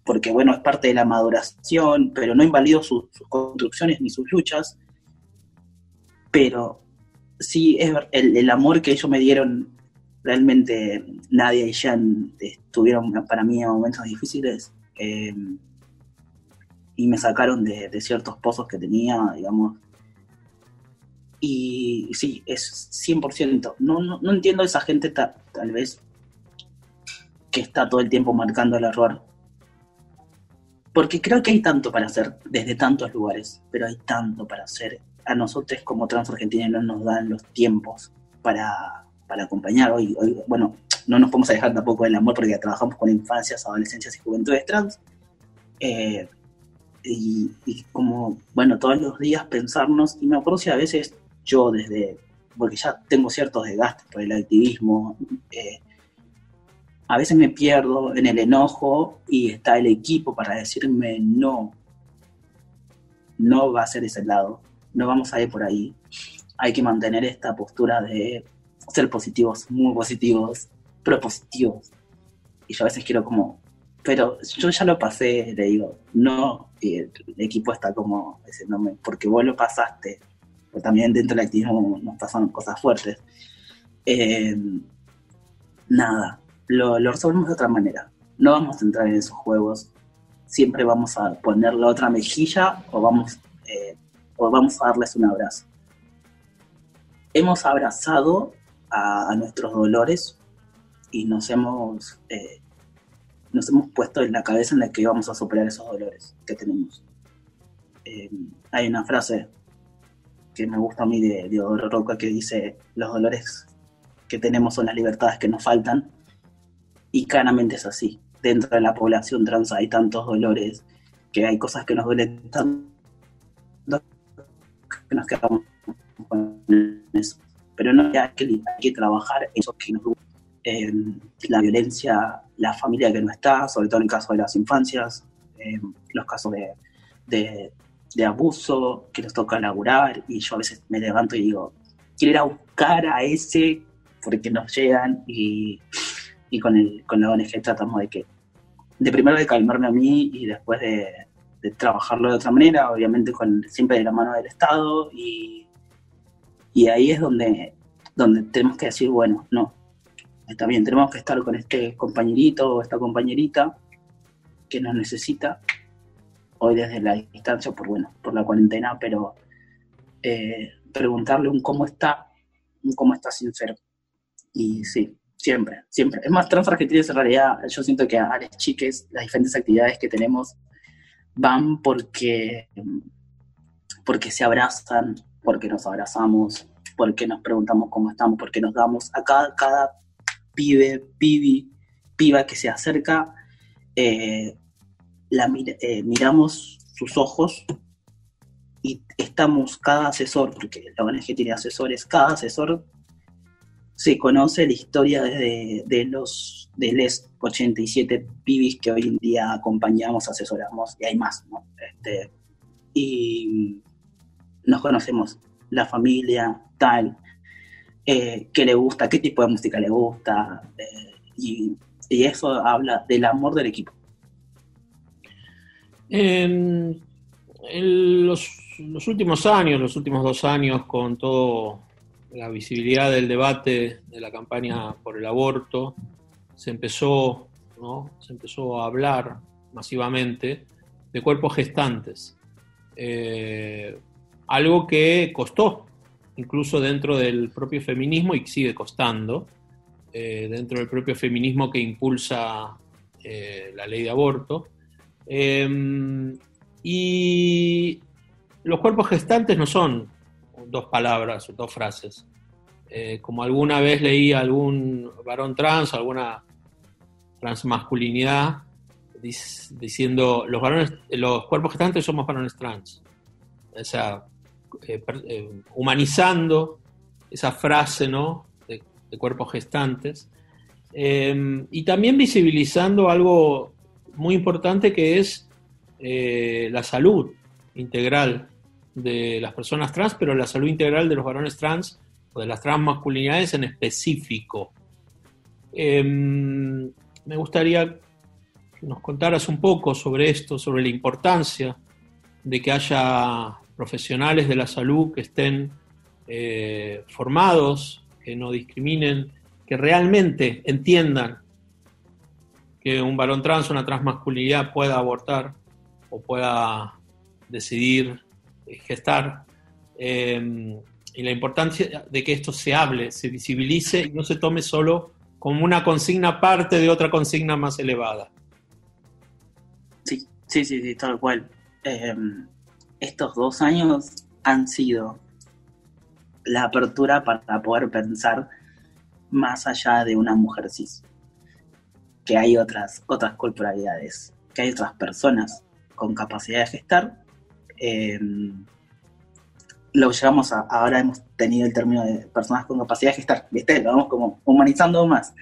Speaker 4: porque bueno, es parte de la maduración, pero no invalido sus construcciones ni sus luchas, pero sí es el, el amor que ellos me dieron realmente Nadia y Jan estuvieron para mí en momentos difíciles eh, y me sacaron de, ciertos pozos que tenía, digamos. Y sí, es 100%. No, no, no entiendo esa gente tal vez que está todo el tiempo marcando el error. Porque creo que hay tanto para hacer desde tantos lugares, pero hay tanto para hacer. A nosotros como trans argentinos no nos dan los tiempos para para acompañar. Hoy, bueno, no nos podemos dejar tampoco el amor porque trabajamos con infancias, adolescencias y juventudes trans. Eh, y, como, bueno, todos los días pensarnos, y me acuerdo si a veces yo desde, porque ya tengo ciertos desgastes por el activismo, eh, a veces me pierdo en el enojo y está el equipo para decirme no, no va a ser ese lado, no vamos a ir por ahí. Hay que mantener esta postura de ser positivos, muy positivos, propositivos. Y yo a veces quiero como, pero yo ya lo pasé, le digo, no, y el, equipo está como diciéndome, porque vos lo pasaste, pero también dentro del activismo nos pasan cosas fuertes. Eh, nada, lo, lo, resolvemos de otra manera. No vamos a entrar en esos juegos. Siempre vamos a poner la otra mejilla o vamos, eh, o vamos a darles un abrazo. Hemos abrazado a, nuestros dolores y nos hemos, eh, nos hemos puesto en la cabeza en la que íbamos a superar esos dolores que tenemos. Eh, hay una frase que me gusta a mí de, de Roca que dice, los dolores que tenemos son las libertades que nos faltan, y claramente es así. Dentro de la población trans hay tantos dolores que hay cosas que nos duelen tanto que nos quedamos con eso pero no hay que, hay que trabajar eso que nos la violencia, la familia que no está, sobre todo en el caso de las infancias, los casos de, de, abuso que nos toca laburar, y yo a veces me levanto y digo, quiero ir a buscar a ese porque nos llegan y, y con, el, con la ONG tratamos de que, de primero de calmarme a mí y después de, trabajarlo de otra manera, obviamente con siempre de la mano del Estado y y ahí es donde, donde tenemos que decir, bueno, no, está bien, tenemos que estar con este compañerito o esta compañerita que nos necesita, hoy desde la distancia, por, bueno, por la cuarentena, pero eh, preguntarle un cómo está, un cómo está sincero. Y sí, siempre, siempre. Es más, Trans Argentina en realidad, yo siento que a las chiques, las diferentes actividades que tenemos van porque, porque se abrazan, porque nos abrazamos, porque nos preguntamos cómo estamos, porque nos damos a cada, cada pibe, pibi, piba que se acerca, eh, la, eh, miramos sus ojos y estamos, cada asesor, porque la ONG tiene asesores, cada asesor se conoce la historia desde de los de los 87 pibis que hoy en día acompañamos, asesoramos, y hay más, ¿no? Este, y nos conocemos, la familia, tal, eh, qué le gusta, qué tipo de música le gusta, eh, y, eso habla del amor del equipo.
Speaker 2: En, los, últimos años, los últimos dos años, con toda la visibilidad del debate de la campaña por el aborto, se empezó, ¿no? se empezó a hablar masivamente de cuerpos gestantes eh, algo que costó, incluso dentro del propio feminismo y sigue costando, eh, dentro del propio feminismo que impulsa eh, la ley de aborto. Em, y los cuerpos gestantes no son dos palabras dos frases. Eh, como alguna vez leí algún varón trans, alguna transmasculinidad, diciendo los varones, los cuerpos gestantes somos varones trans. O sea, eh, eh, humanizando esa frase, ¿no? De, cuerpos gestantes. Em, y también visibilizando algo muy importante que es la salud integral de las personas trans, pero la salud integral de los varones trans o de las transmasculinidades en específico. Em, me gustaría que nos contaras un poco sobre esto, sobre la importancia de que haya profesionales de la salud que estén eh, formados, que no discriminen, que realmente entiendan que un varón trans, una transmasculinidad pueda abortar o pueda decidir gestar em, y la importancia de que esto se hable, se visibilice y no se tome solo como una consigna parte de otra consigna más elevada.
Speaker 4: Sí, sí, sí, sí tal cual. Em, estos dos años han sido la apertura para poder pensar más allá de una mujer cis. Que hay otras, otras corporalidades, que hay otras personas con capacidad de gestar eh, lo llevamos a, ahora hemos tenido el término de personas con capacidad de gestar, ¿viste? Lo vamos como humanizando más.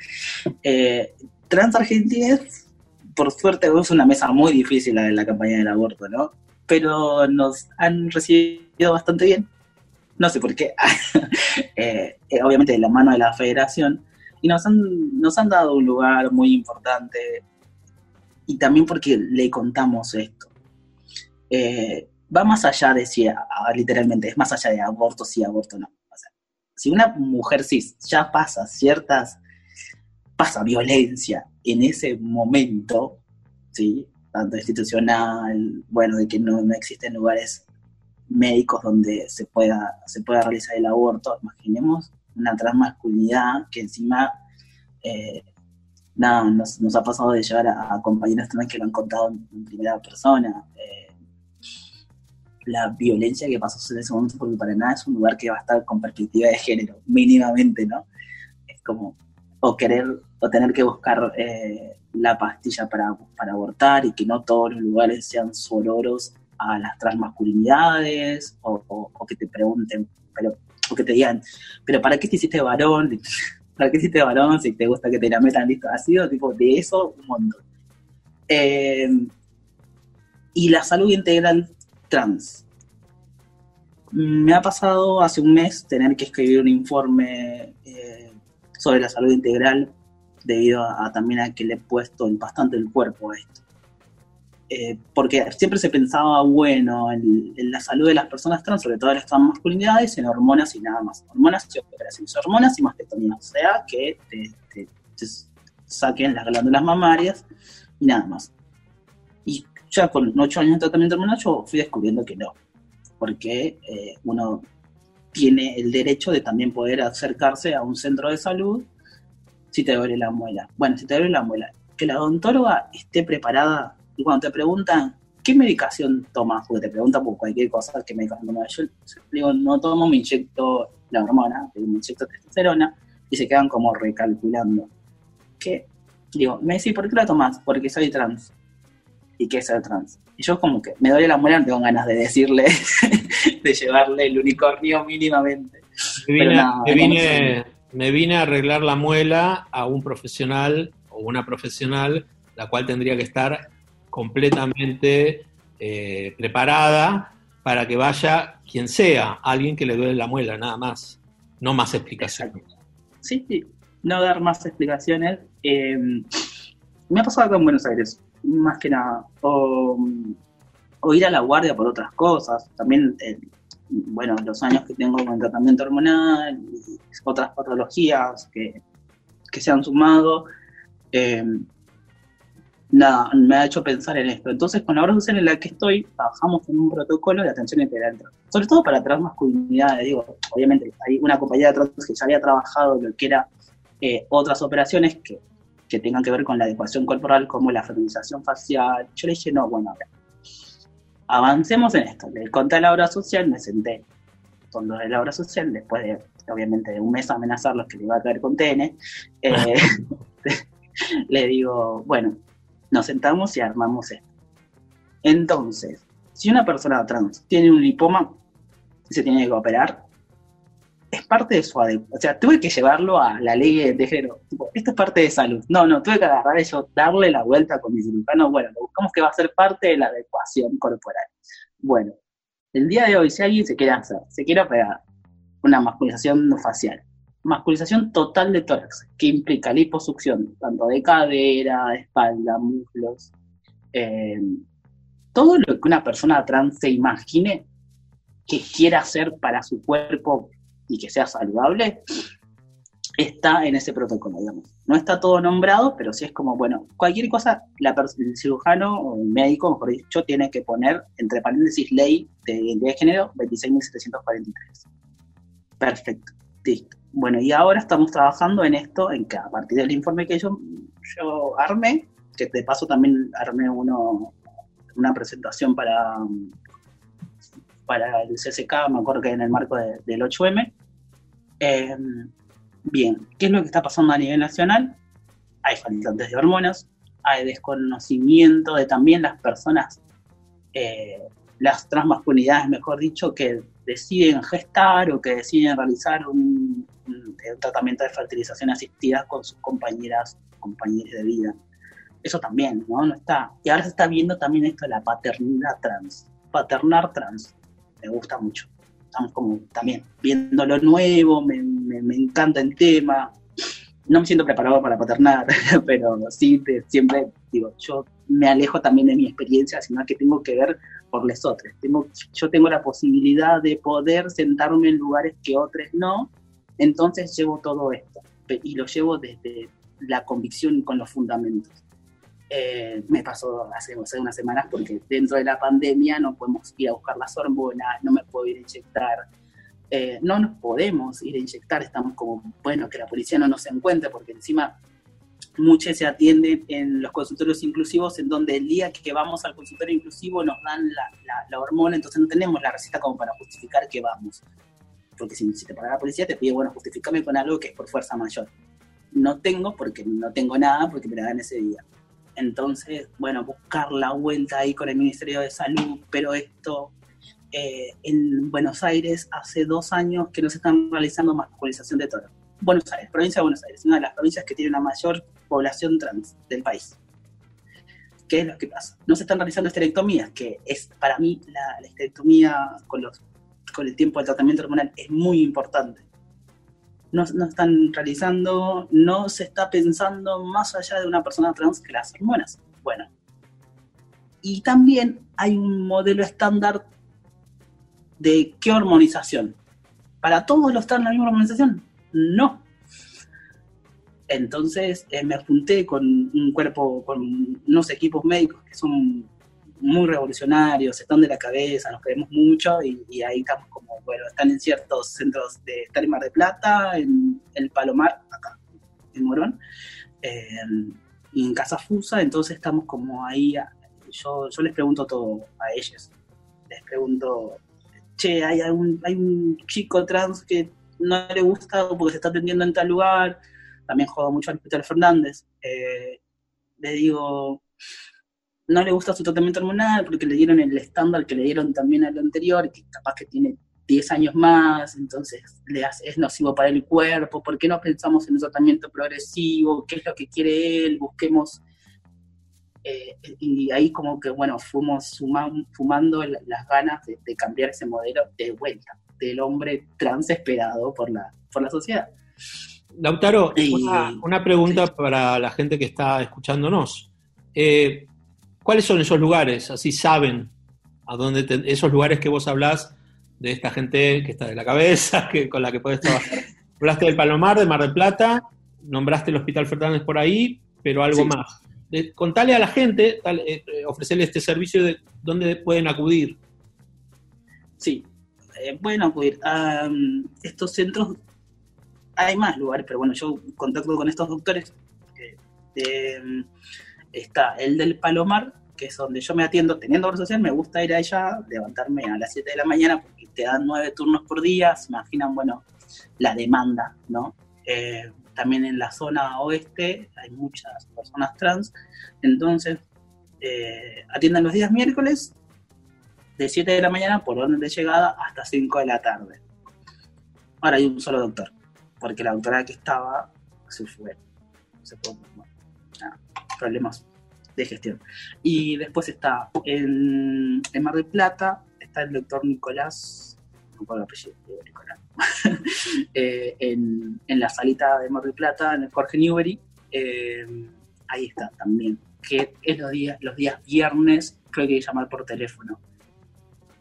Speaker 4: Eh, trans Argentines, por suerte, es una mesa muy difícil la de la campaña del aborto, ¿no? Pero nos han recibido bastante bien, no sé por qué, <laughs> eh, eh, obviamente de la mano de la federación, y nos han, nos han dado un lugar muy importante, y también porque le contamos esto. Eh, va más allá de si, literalmente, es más allá de aborto, sí, aborto, no. O sea, si una mujer cis ya pasa ciertas, pasa violencia en ese momento, ¿sí? Tanto institucional, bueno, de que no, no existen lugares médicos donde se pueda, se pueda realizar el aborto, imaginemos una transmasculinidad que encima eh, nos, nos, ha pasado de llegar a, a compañeros también que lo han contado en, primera persona. Eh, la violencia que pasó en ese momento, porque para nada es un lugar que va a estar con perspectiva de género, mínimamente, ¿no? Es como, o querer, o tener que buscar eh, la pastilla para, para abortar y que no todos los lugares sean sororos a las transmasculinidades, o, o, que te pregunten, pero, o que te digan, pero ¿para qué te hiciste varón? <laughs> ¿Para qué hiciste varón si te gusta que te la metan listo? Ha sido tipo de eso un montón. Eh, y la salud integral trans. Me ha pasado hace un mes tener que escribir un informe eh, sobre la salud integral debido a, también a que le he puesto bastante el cuerpo a esto. Eh, porque siempre se pensaba, bueno, en, la salud de las personas trans, sobre todo de las masculinidades, en hormonas y nada más. Hormonas y operaciones, hormonas y mastectomía. O sea, que te, saquen las glándulas mamarias y nada más. Y ya con ocho años de tratamiento hormonal yo fui descubriendo que no, porque eh, uno tiene el derecho de también poder acercarse a un centro de salud si te duele la muela. Bueno, si te duele la muela, que la odontóloga esté preparada y cuando te preguntan, ¿qué medicación tomas? Porque te preguntan por cualquier cosa, ¿qué medicación tomas? Yo digo, no tomo, me inyecto la hormona, me inyecto testosterona y se quedan como recalculando. ¿Qué? Digo, me dice, ¿por qué la tomas? Porque soy trans y qué es ser trans. Y yo como que me duele la muela, no tengo ganas de decirle, <laughs> de llevarle el unicornio mínimamente.
Speaker 2: Me vine, a arreglar la muela a un profesional o una profesional, la cual tendría que estar completamente eh, preparada para que vaya quien sea, alguien que le duele la muela, nada más, no más explicaciones.
Speaker 4: Sí, sí, no dar más explicaciones. Eh, me ha pasado acá en Buenos Aires más que nada. O, ir a la guardia por otras cosas. También, eh, bueno, los años que tengo con tratamiento hormonal y otras patologías que, se han sumado, eh, nada, me ha hecho pensar en esto. Entonces, con la obra social en la que estoy, trabajamos en un protocolo de atención integral, sobre todo para transmasculinidades. Digo, obviamente, hay una compañía de trans que ya había trabajado lo que era eh, otras operaciones que, que, tengan que ver con la adecuación corporal, como la feminización facial. Yo le dije, no, bueno, avancemos en esto. Le conté la obra social, me senté con los de la obra social, después de, obviamente, de un mes amenazarlos que le iba a caer con TN. Eh, <laughs> <laughs> le digo, bueno, nos sentamos y armamos esto. Entonces, si una persona trans tiene un lipoma se tiene que operar, es parte de su adecuación. O sea, tuve que llevarlo a la ley de género. esto es parte de salud. No, no, tuve que agarrar eso, darle la vuelta con mi cirujano. Bueno, buscamos que va a ser parte de la adecuación corporal. Bueno, el día de hoy, si alguien se quiere hacer, se quiere operar una masculización facial, masculización total de tórax, que implica liposucción, tanto de cadera, espalda, muslos, eh, todo lo que una persona trans se imagine que quiera hacer para su cuerpo y que sea saludable, está en ese protocolo, digamos. No está todo nombrado, pero sí es como, bueno, cualquier cosa, la el cirujano o el médico, mejor dicho, tiene que poner, entre paréntesis, ley de identidad de género 26.743. Perfecto, listo. Bueno, y ahora estamos trabajando en esto, en que a partir del informe que yo, yo armé, que de paso también armé uno, una presentación para, para el CCK, me acuerdo que en el marco del 8M. Em, bien, ¿qué es lo que está pasando a nivel nacional? Hay faltantes de hormonas, hay desconocimiento de también las personas, eh, las transmasculinidades, mejor dicho, que deciden gestar o que deciden realizar un, tratamiento de fertilización asistida con sus compañeras, compañeros de vida. Eso también, ¿no? No está. Y ahora se está viendo también esto de la paternidad trans, paternar trans. Me gusta mucho. Estamos como también viendo lo nuevo, me, me, encanta el tema. No me siento preparado para paternar, <laughs> pero sí, siempre digo, yo me alejo también de mi experiencia, sino que tengo que ver por los otros. Tengo, yo tengo la posibilidad de poder sentarme en lugares que otros no, entonces llevo todo esto y lo llevo desde la convicción y con los fundamentos. Eh, me pasó hace, hace, unas semanas porque dentro de la pandemia no podemos ir a buscar las hormonas, no me puedo ir a inyectar, eh, no nos podemos ir a inyectar, estamos como, bueno, que la policía no nos encuentre porque encima muchas se atienden en los consultorios inclusivos, en donde el día que vamos al consultorio inclusivo nos dan la, hormona, entonces no tenemos la receta como para justificar que vamos. Porque si, te paga la policía, te pide, bueno, justifícame con algo que es por fuerza mayor. No tengo porque no tengo nada, porque me la dan ese día. Entonces, bueno, buscar la vuelta ahí con el Ministerio de Salud, pero esto eh, en Buenos Aires hace dos años que no se están realizando masculización de toro. Buenos Aires, provincia de Buenos Aires, una de las provincias que tiene una mayor población trans del país. ¿Qué es lo que pasa? No se están realizando esterectomías, que es para mí la, la esterectomía con, los, con el tiempo del tratamiento hormonal es muy importante. No, están realizando, no se está pensando más allá de una persona trans que las hormonas. Bueno. Y también hay un modelo estándar de qué hormonización. ¿Para todos los trans la misma hormonización? No. Entonces eh, me apunté con un cuerpo, con unos equipos médicos que son muy revolucionarios, están de la cabeza, nos queremos mucho y, ahí estamos como, bueno, están en ciertos centros de, estar en Mar de Plata, en el Palomar, acá, en Morón, eh, y en Casa Fusa, entonces estamos como ahí, yo, yo les pregunto todo a ellos, les pregunto, che, hay, hay un chico trans que no le gusta porque se está atendiendo en tal lugar, también juego mucho al Peter Fernández, eh, le digo, no le gusta su tratamiento hormonal porque le dieron el estándar que le dieron también al anterior, que capaz que tiene 10 años más, entonces le hace, es nocivo para el cuerpo, ¿por qué no pensamos en un tratamiento progresivo? ¿Qué es lo que quiere él? Busquemos... Eh, y ahí como que, bueno, fuimos fumando las ganas de, de cambiar ese modelo de vuelta, del hombre trans esperado por la, por la sociedad.
Speaker 2: Lautaro, una, pregunta para la gente que está escuchándonos. Eh, ¿Cuáles son esos lugares? Así saben a dónde esos lugares que vos hablás de esta gente que está de la cabeza, <laughs> que, con la que podés trabajar. Hablaste del Palomar, de Mar del Plata, nombraste el Hospital Fernández por ahí, pero algo más. de- contale a la gente, tal- eh, eh, ofrecerle este servicio de dónde pueden acudir.
Speaker 4: Sí, eh, pueden acudir a mm, estos centros. Hay más lugares, pero bueno, yo contacto con estos doctores. eh, eh, mm, está el del Palomar, que es donde yo me atiendo teniendo obra social. Me gusta ir allá, levantarme a las 7 de la mañana porque te dan nueve turnos por día. Se imaginan, bueno, la demanda, ¿no? Eh, también en la zona oeste hay muchas personas trans. Entonces, eh, atienden los días miércoles de 7 de la mañana por orden de llegada hasta 5 de la tarde. Ahora hay un solo doctor, porque la doctora que estaba se fue. Se fue problemas de gestión. Y después está en, en Mar del Plata, está el doctor Nicolás, no puedo el apellido, Nicolás, <laughs> Eh, en, en la salita de Mar del Plata, en el Jorge Newbery, eh, ahí está también, que es los días, los días viernes, creo que hay que llamar por teléfono.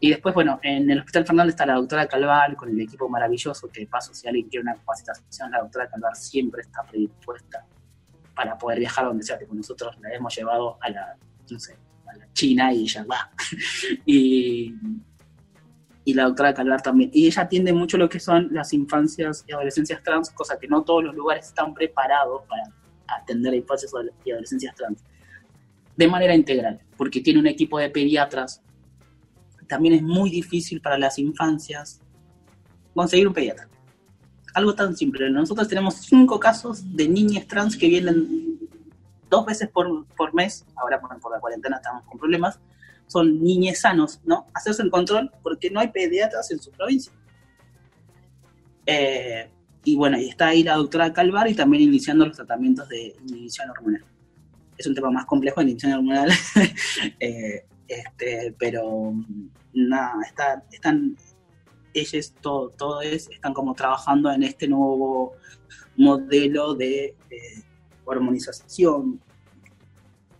Speaker 4: Y después, bueno, en el Hospital Fernández está la doctora Calvar con el equipo maravilloso, que de paso, si alguien quiere una capacitación, la doctora Calvar siempre está predispuesta para poder viajar donde sea. Tipo, nosotros la hemos llevado a la, no sé, a la China y ella va. <laughs> y, y la doctora Calvar también. Y ella atiende mucho lo que son las infancias y adolescencias trans, cosa que no todos los lugares están preparados para atender infancias y adolescencias trans de manera integral, porque tiene un equipo de pediatras. También es muy difícil para las infancias conseguir un pediatra. Algo tan simple. Nosotros tenemos cinco casos de niñas trans que vienen dos veces por, por mes. Ahora por, la cuarentena estamos con problemas. Son niñes sanos, ¿no? Hacerse el control porque no hay pediatras en su provincia. Eh, y bueno, y está ahí la doctora Calvar y también iniciando los tratamientos de inhibición hormonal. Es un tema más complejo de inhibición hormonal, <laughs> eh, este, pero nada, está, están ellos, todo, todo es, están como trabajando en este nuevo modelo de hormonización.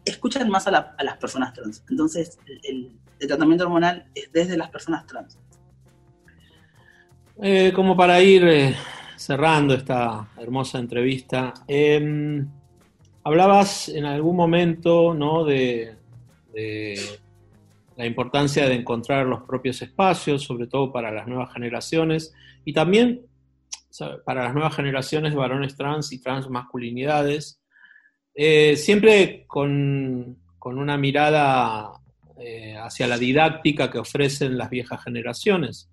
Speaker 4: Escuchan más a, la, a, las personas trans. Entonces, el, tratamiento hormonal es desde las personas trans.
Speaker 2: Eh, como para ir eh, cerrando esta hermosa entrevista, eh, hablabas en algún momento ¿no? de, la importancia de encontrar los propios espacios, sobre todo para las nuevas generaciones, y también para las nuevas generaciones de varones trans y trans masculinidades, eh, siempre con, con, una mirada eh, hacia la didáctica que ofrecen las viejas generaciones,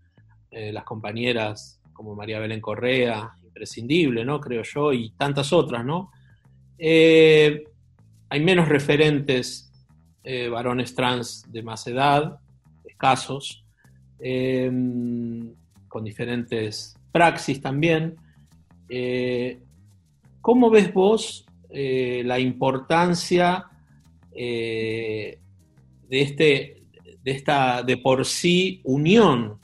Speaker 2: eh, las compañeras como María Belén Correa, imprescindible, ¿no? Creo yo, y tantas otras, ¿no? Eh, hay menos referentes eh, varones trans de más edad, escasos, eh, con diferentes praxis también. Eh, ¿Cómo ves vos eh, la importancia de, este, de esta de por sí unión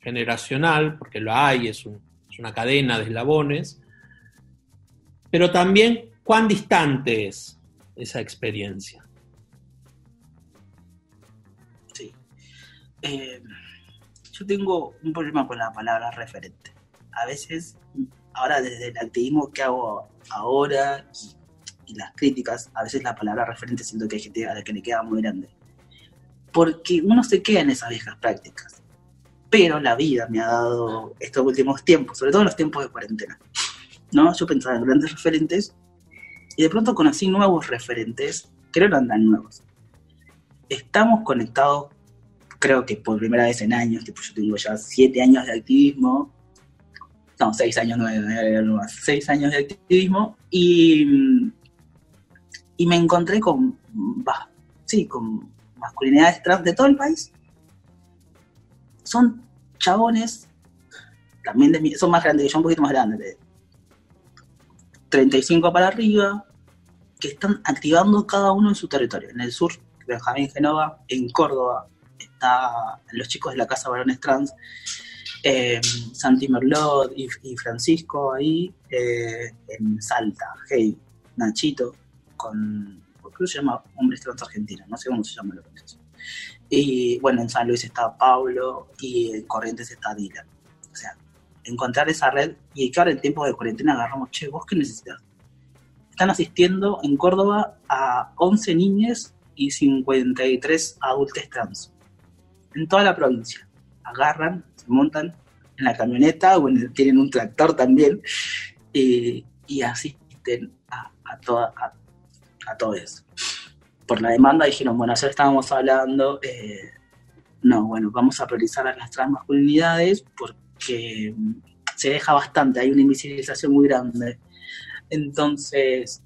Speaker 2: generacional, porque lo hay, es una cadena de eslabones, pero también cuán distante es esa experiencia?
Speaker 4: Eh, yo tengo un problema con la palabra referente. A veces, ahora desde el activismo que hago ahora y, y, las críticas, a veces la palabra referente siento que hay gente a la que le queda muy grande. Porque uno se queda en esas viejas prácticas. Pero la vida me ha dado estos últimos tiempos, sobre todo los tiempos de cuarentena. ¿no? Yo pensaba en grandes referentes y de pronto conocí nuevos referentes que no andan nuevos. Estamos conectados, creo que por primera vez en años, tipo yo tengo ya siete años de activismo, no, seis años, no, no, no, seis años de activismo, y, y me encontré con, sí, con masculinidades trans de todo el país. Son chabones, también de mi, son más grandes que yo, un poquito más grandes, de 35 para arriba, que están activando cada uno en su territorio. En el sur, Benjamín Genova, en Córdoba, está los chicos de la Casa Varones Trans, eh, Santi Merlot y, Francisco ahí, eh, en Salta, Hey, Nachito, con, que se llama Hombres Trans Argentinos, no sé cómo se llama la organización. Y bueno, en San Luis está Pablo y en Corrientes está Dylan. O sea, encontrar esa red y ahora en tiempos de cuarentena agarramos, che, ¿vos qué necesitas? están asistiendo en Córdoba a 11 niñas y 53 adultos trans. En toda la provincia. Agarran, se montan en la camioneta o tienen un tractor también eh, y asisten a, toda, a, todo eso. Por la demanda dijeron, bueno, ayer estábamos hablando, eh, no, bueno, vamos a priorizar a las transmasculinidades porque se deja bastante, hay una invisibilización muy grande. Entonces,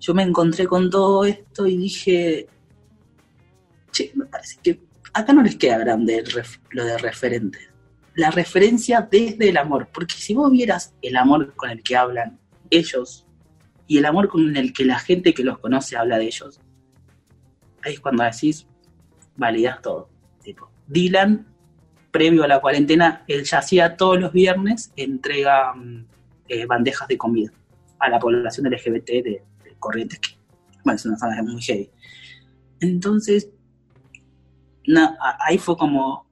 Speaker 4: yo me encontré con todo esto y dije, che, me parece que acá no les queda grande lo de referentes. La referencia desde el amor, porque si vos vieras el amor con el que hablan ellos y el amor con el que la gente que los conoce habla de ellos, ahí es cuando decís, validas todo. Tipo, Dylan, previo a la cuarentena, él ya hacía todos los viernes, entrega mm, eh, bandejas de comida a la población LGBT de, Corrientes, que bueno, es una zona muy heavy. Entonces, ahí fue como,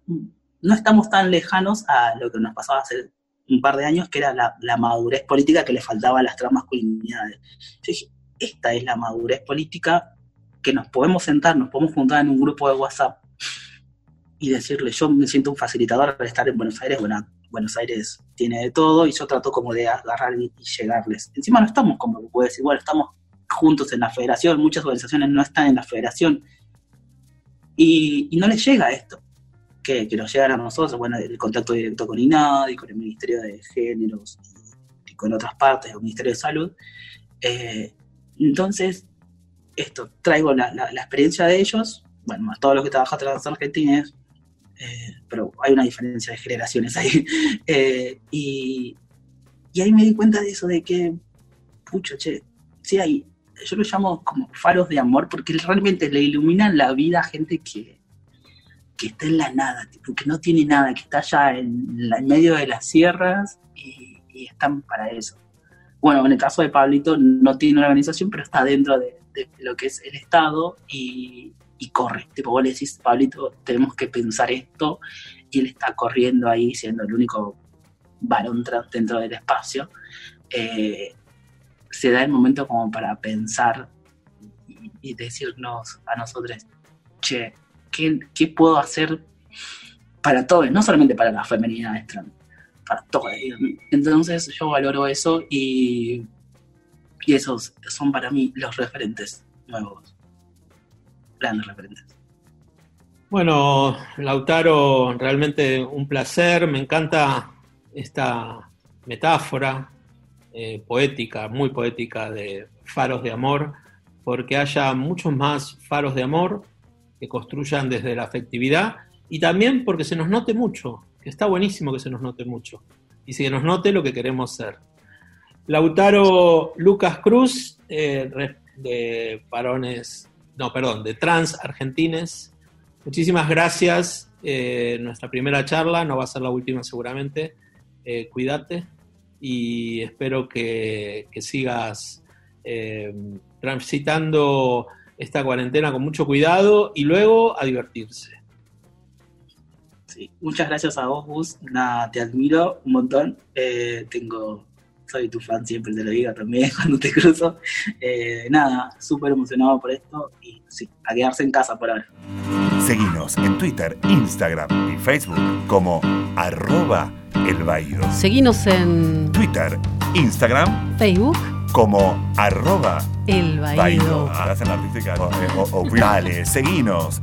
Speaker 4: no estamos tan lejanos a lo que nos pasaba hace un par de años, que era la, madurez política que le faltaba a las transmasculinidades. Yo dije, esta es la madurez política que nos podemos sentar, nos podemos juntar en un grupo de WhatsApp y decirle, yo me siento un facilitador para estar en Buenos Aires, bueno, Buenos Aires tiene de todo y yo trato como de agarrar y, llegarles. Encima no estamos como puede decir, bueno, estamos juntos en la federación, muchas organizaciones no están en la federación y, no les llega esto, que, que nos llegan a nosotros, bueno, el contacto directo con INAD y con el Ministerio de Géneros y, con otras partes, el Ministerio de Salud. Eh, entonces, esto, traigo la, experiencia de ellos, bueno, más todo lo que trabaja tras Argentina, eh, pero hay una diferencia de generaciones ahí. <laughs> Eh, y, y, ahí me di cuenta de eso, de que, pucha, che, sí hay, yo lo llamo como faros de amor, porque realmente le iluminan la vida a gente que, que está en la nada, tipo, que no tiene nada, que está allá en, medio de las sierras y, están para eso. Bueno, en el caso de Pablito no tiene una organización, pero está dentro de, lo que es el Estado y, corre. Tipo, vos le decís, Pablito, tenemos que pensar esto, y él está corriendo ahí, siendo el único varón dentro del espacio. Eh, se da el momento como para pensar y, decirnos a nosotros, che, ¿qué, puedo hacer para todos? No solamente para la feminidad trans, para todos. Entonces yo valoro eso y, y esos son para mí los referentes nuevos, grandes referentes.
Speaker 2: Bueno, Lautaro, realmente un placer, me encanta esta metáfora eh, poética, muy poética de faros de amor, porque haya muchos más faros de amor que construyan desde la afectividad y también porque se nos note mucho, que está buenísimo que se nos note mucho y se nos note lo que queremos ser. Lautaro Lucas Cruz, eh, de varones, no, perdón, de trans argentines. Muchísimas gracias. Eh, nuestra primera charla, no va a ser la última seguramente. cuídate y espero que, sigas eh, transitando esta cuarentena con mucho cuidado y luego a divertirse.
Speaker 4: Sí, muchas gracias a vos, Gus. Nada, te admiro un montón. Eh, tengo, soy tu fan, siempre te lo digo también <laughs> cuando te cruzo. Eh, nada, súper emocionado por esto y sí, a quedarse en casa por ahora.
Speaker 3: Seguinos en Twitter, Instagram y Facebook como arroba el Baído.
Speaker 5: Seguinos en
Speaker 3: Twitter, Instagram,
Speaker 5: Facebook
Speaker 3: como arroba
Speaker 5: el Baído.
Speaker 3: Hacen la artística. O, o, seguinos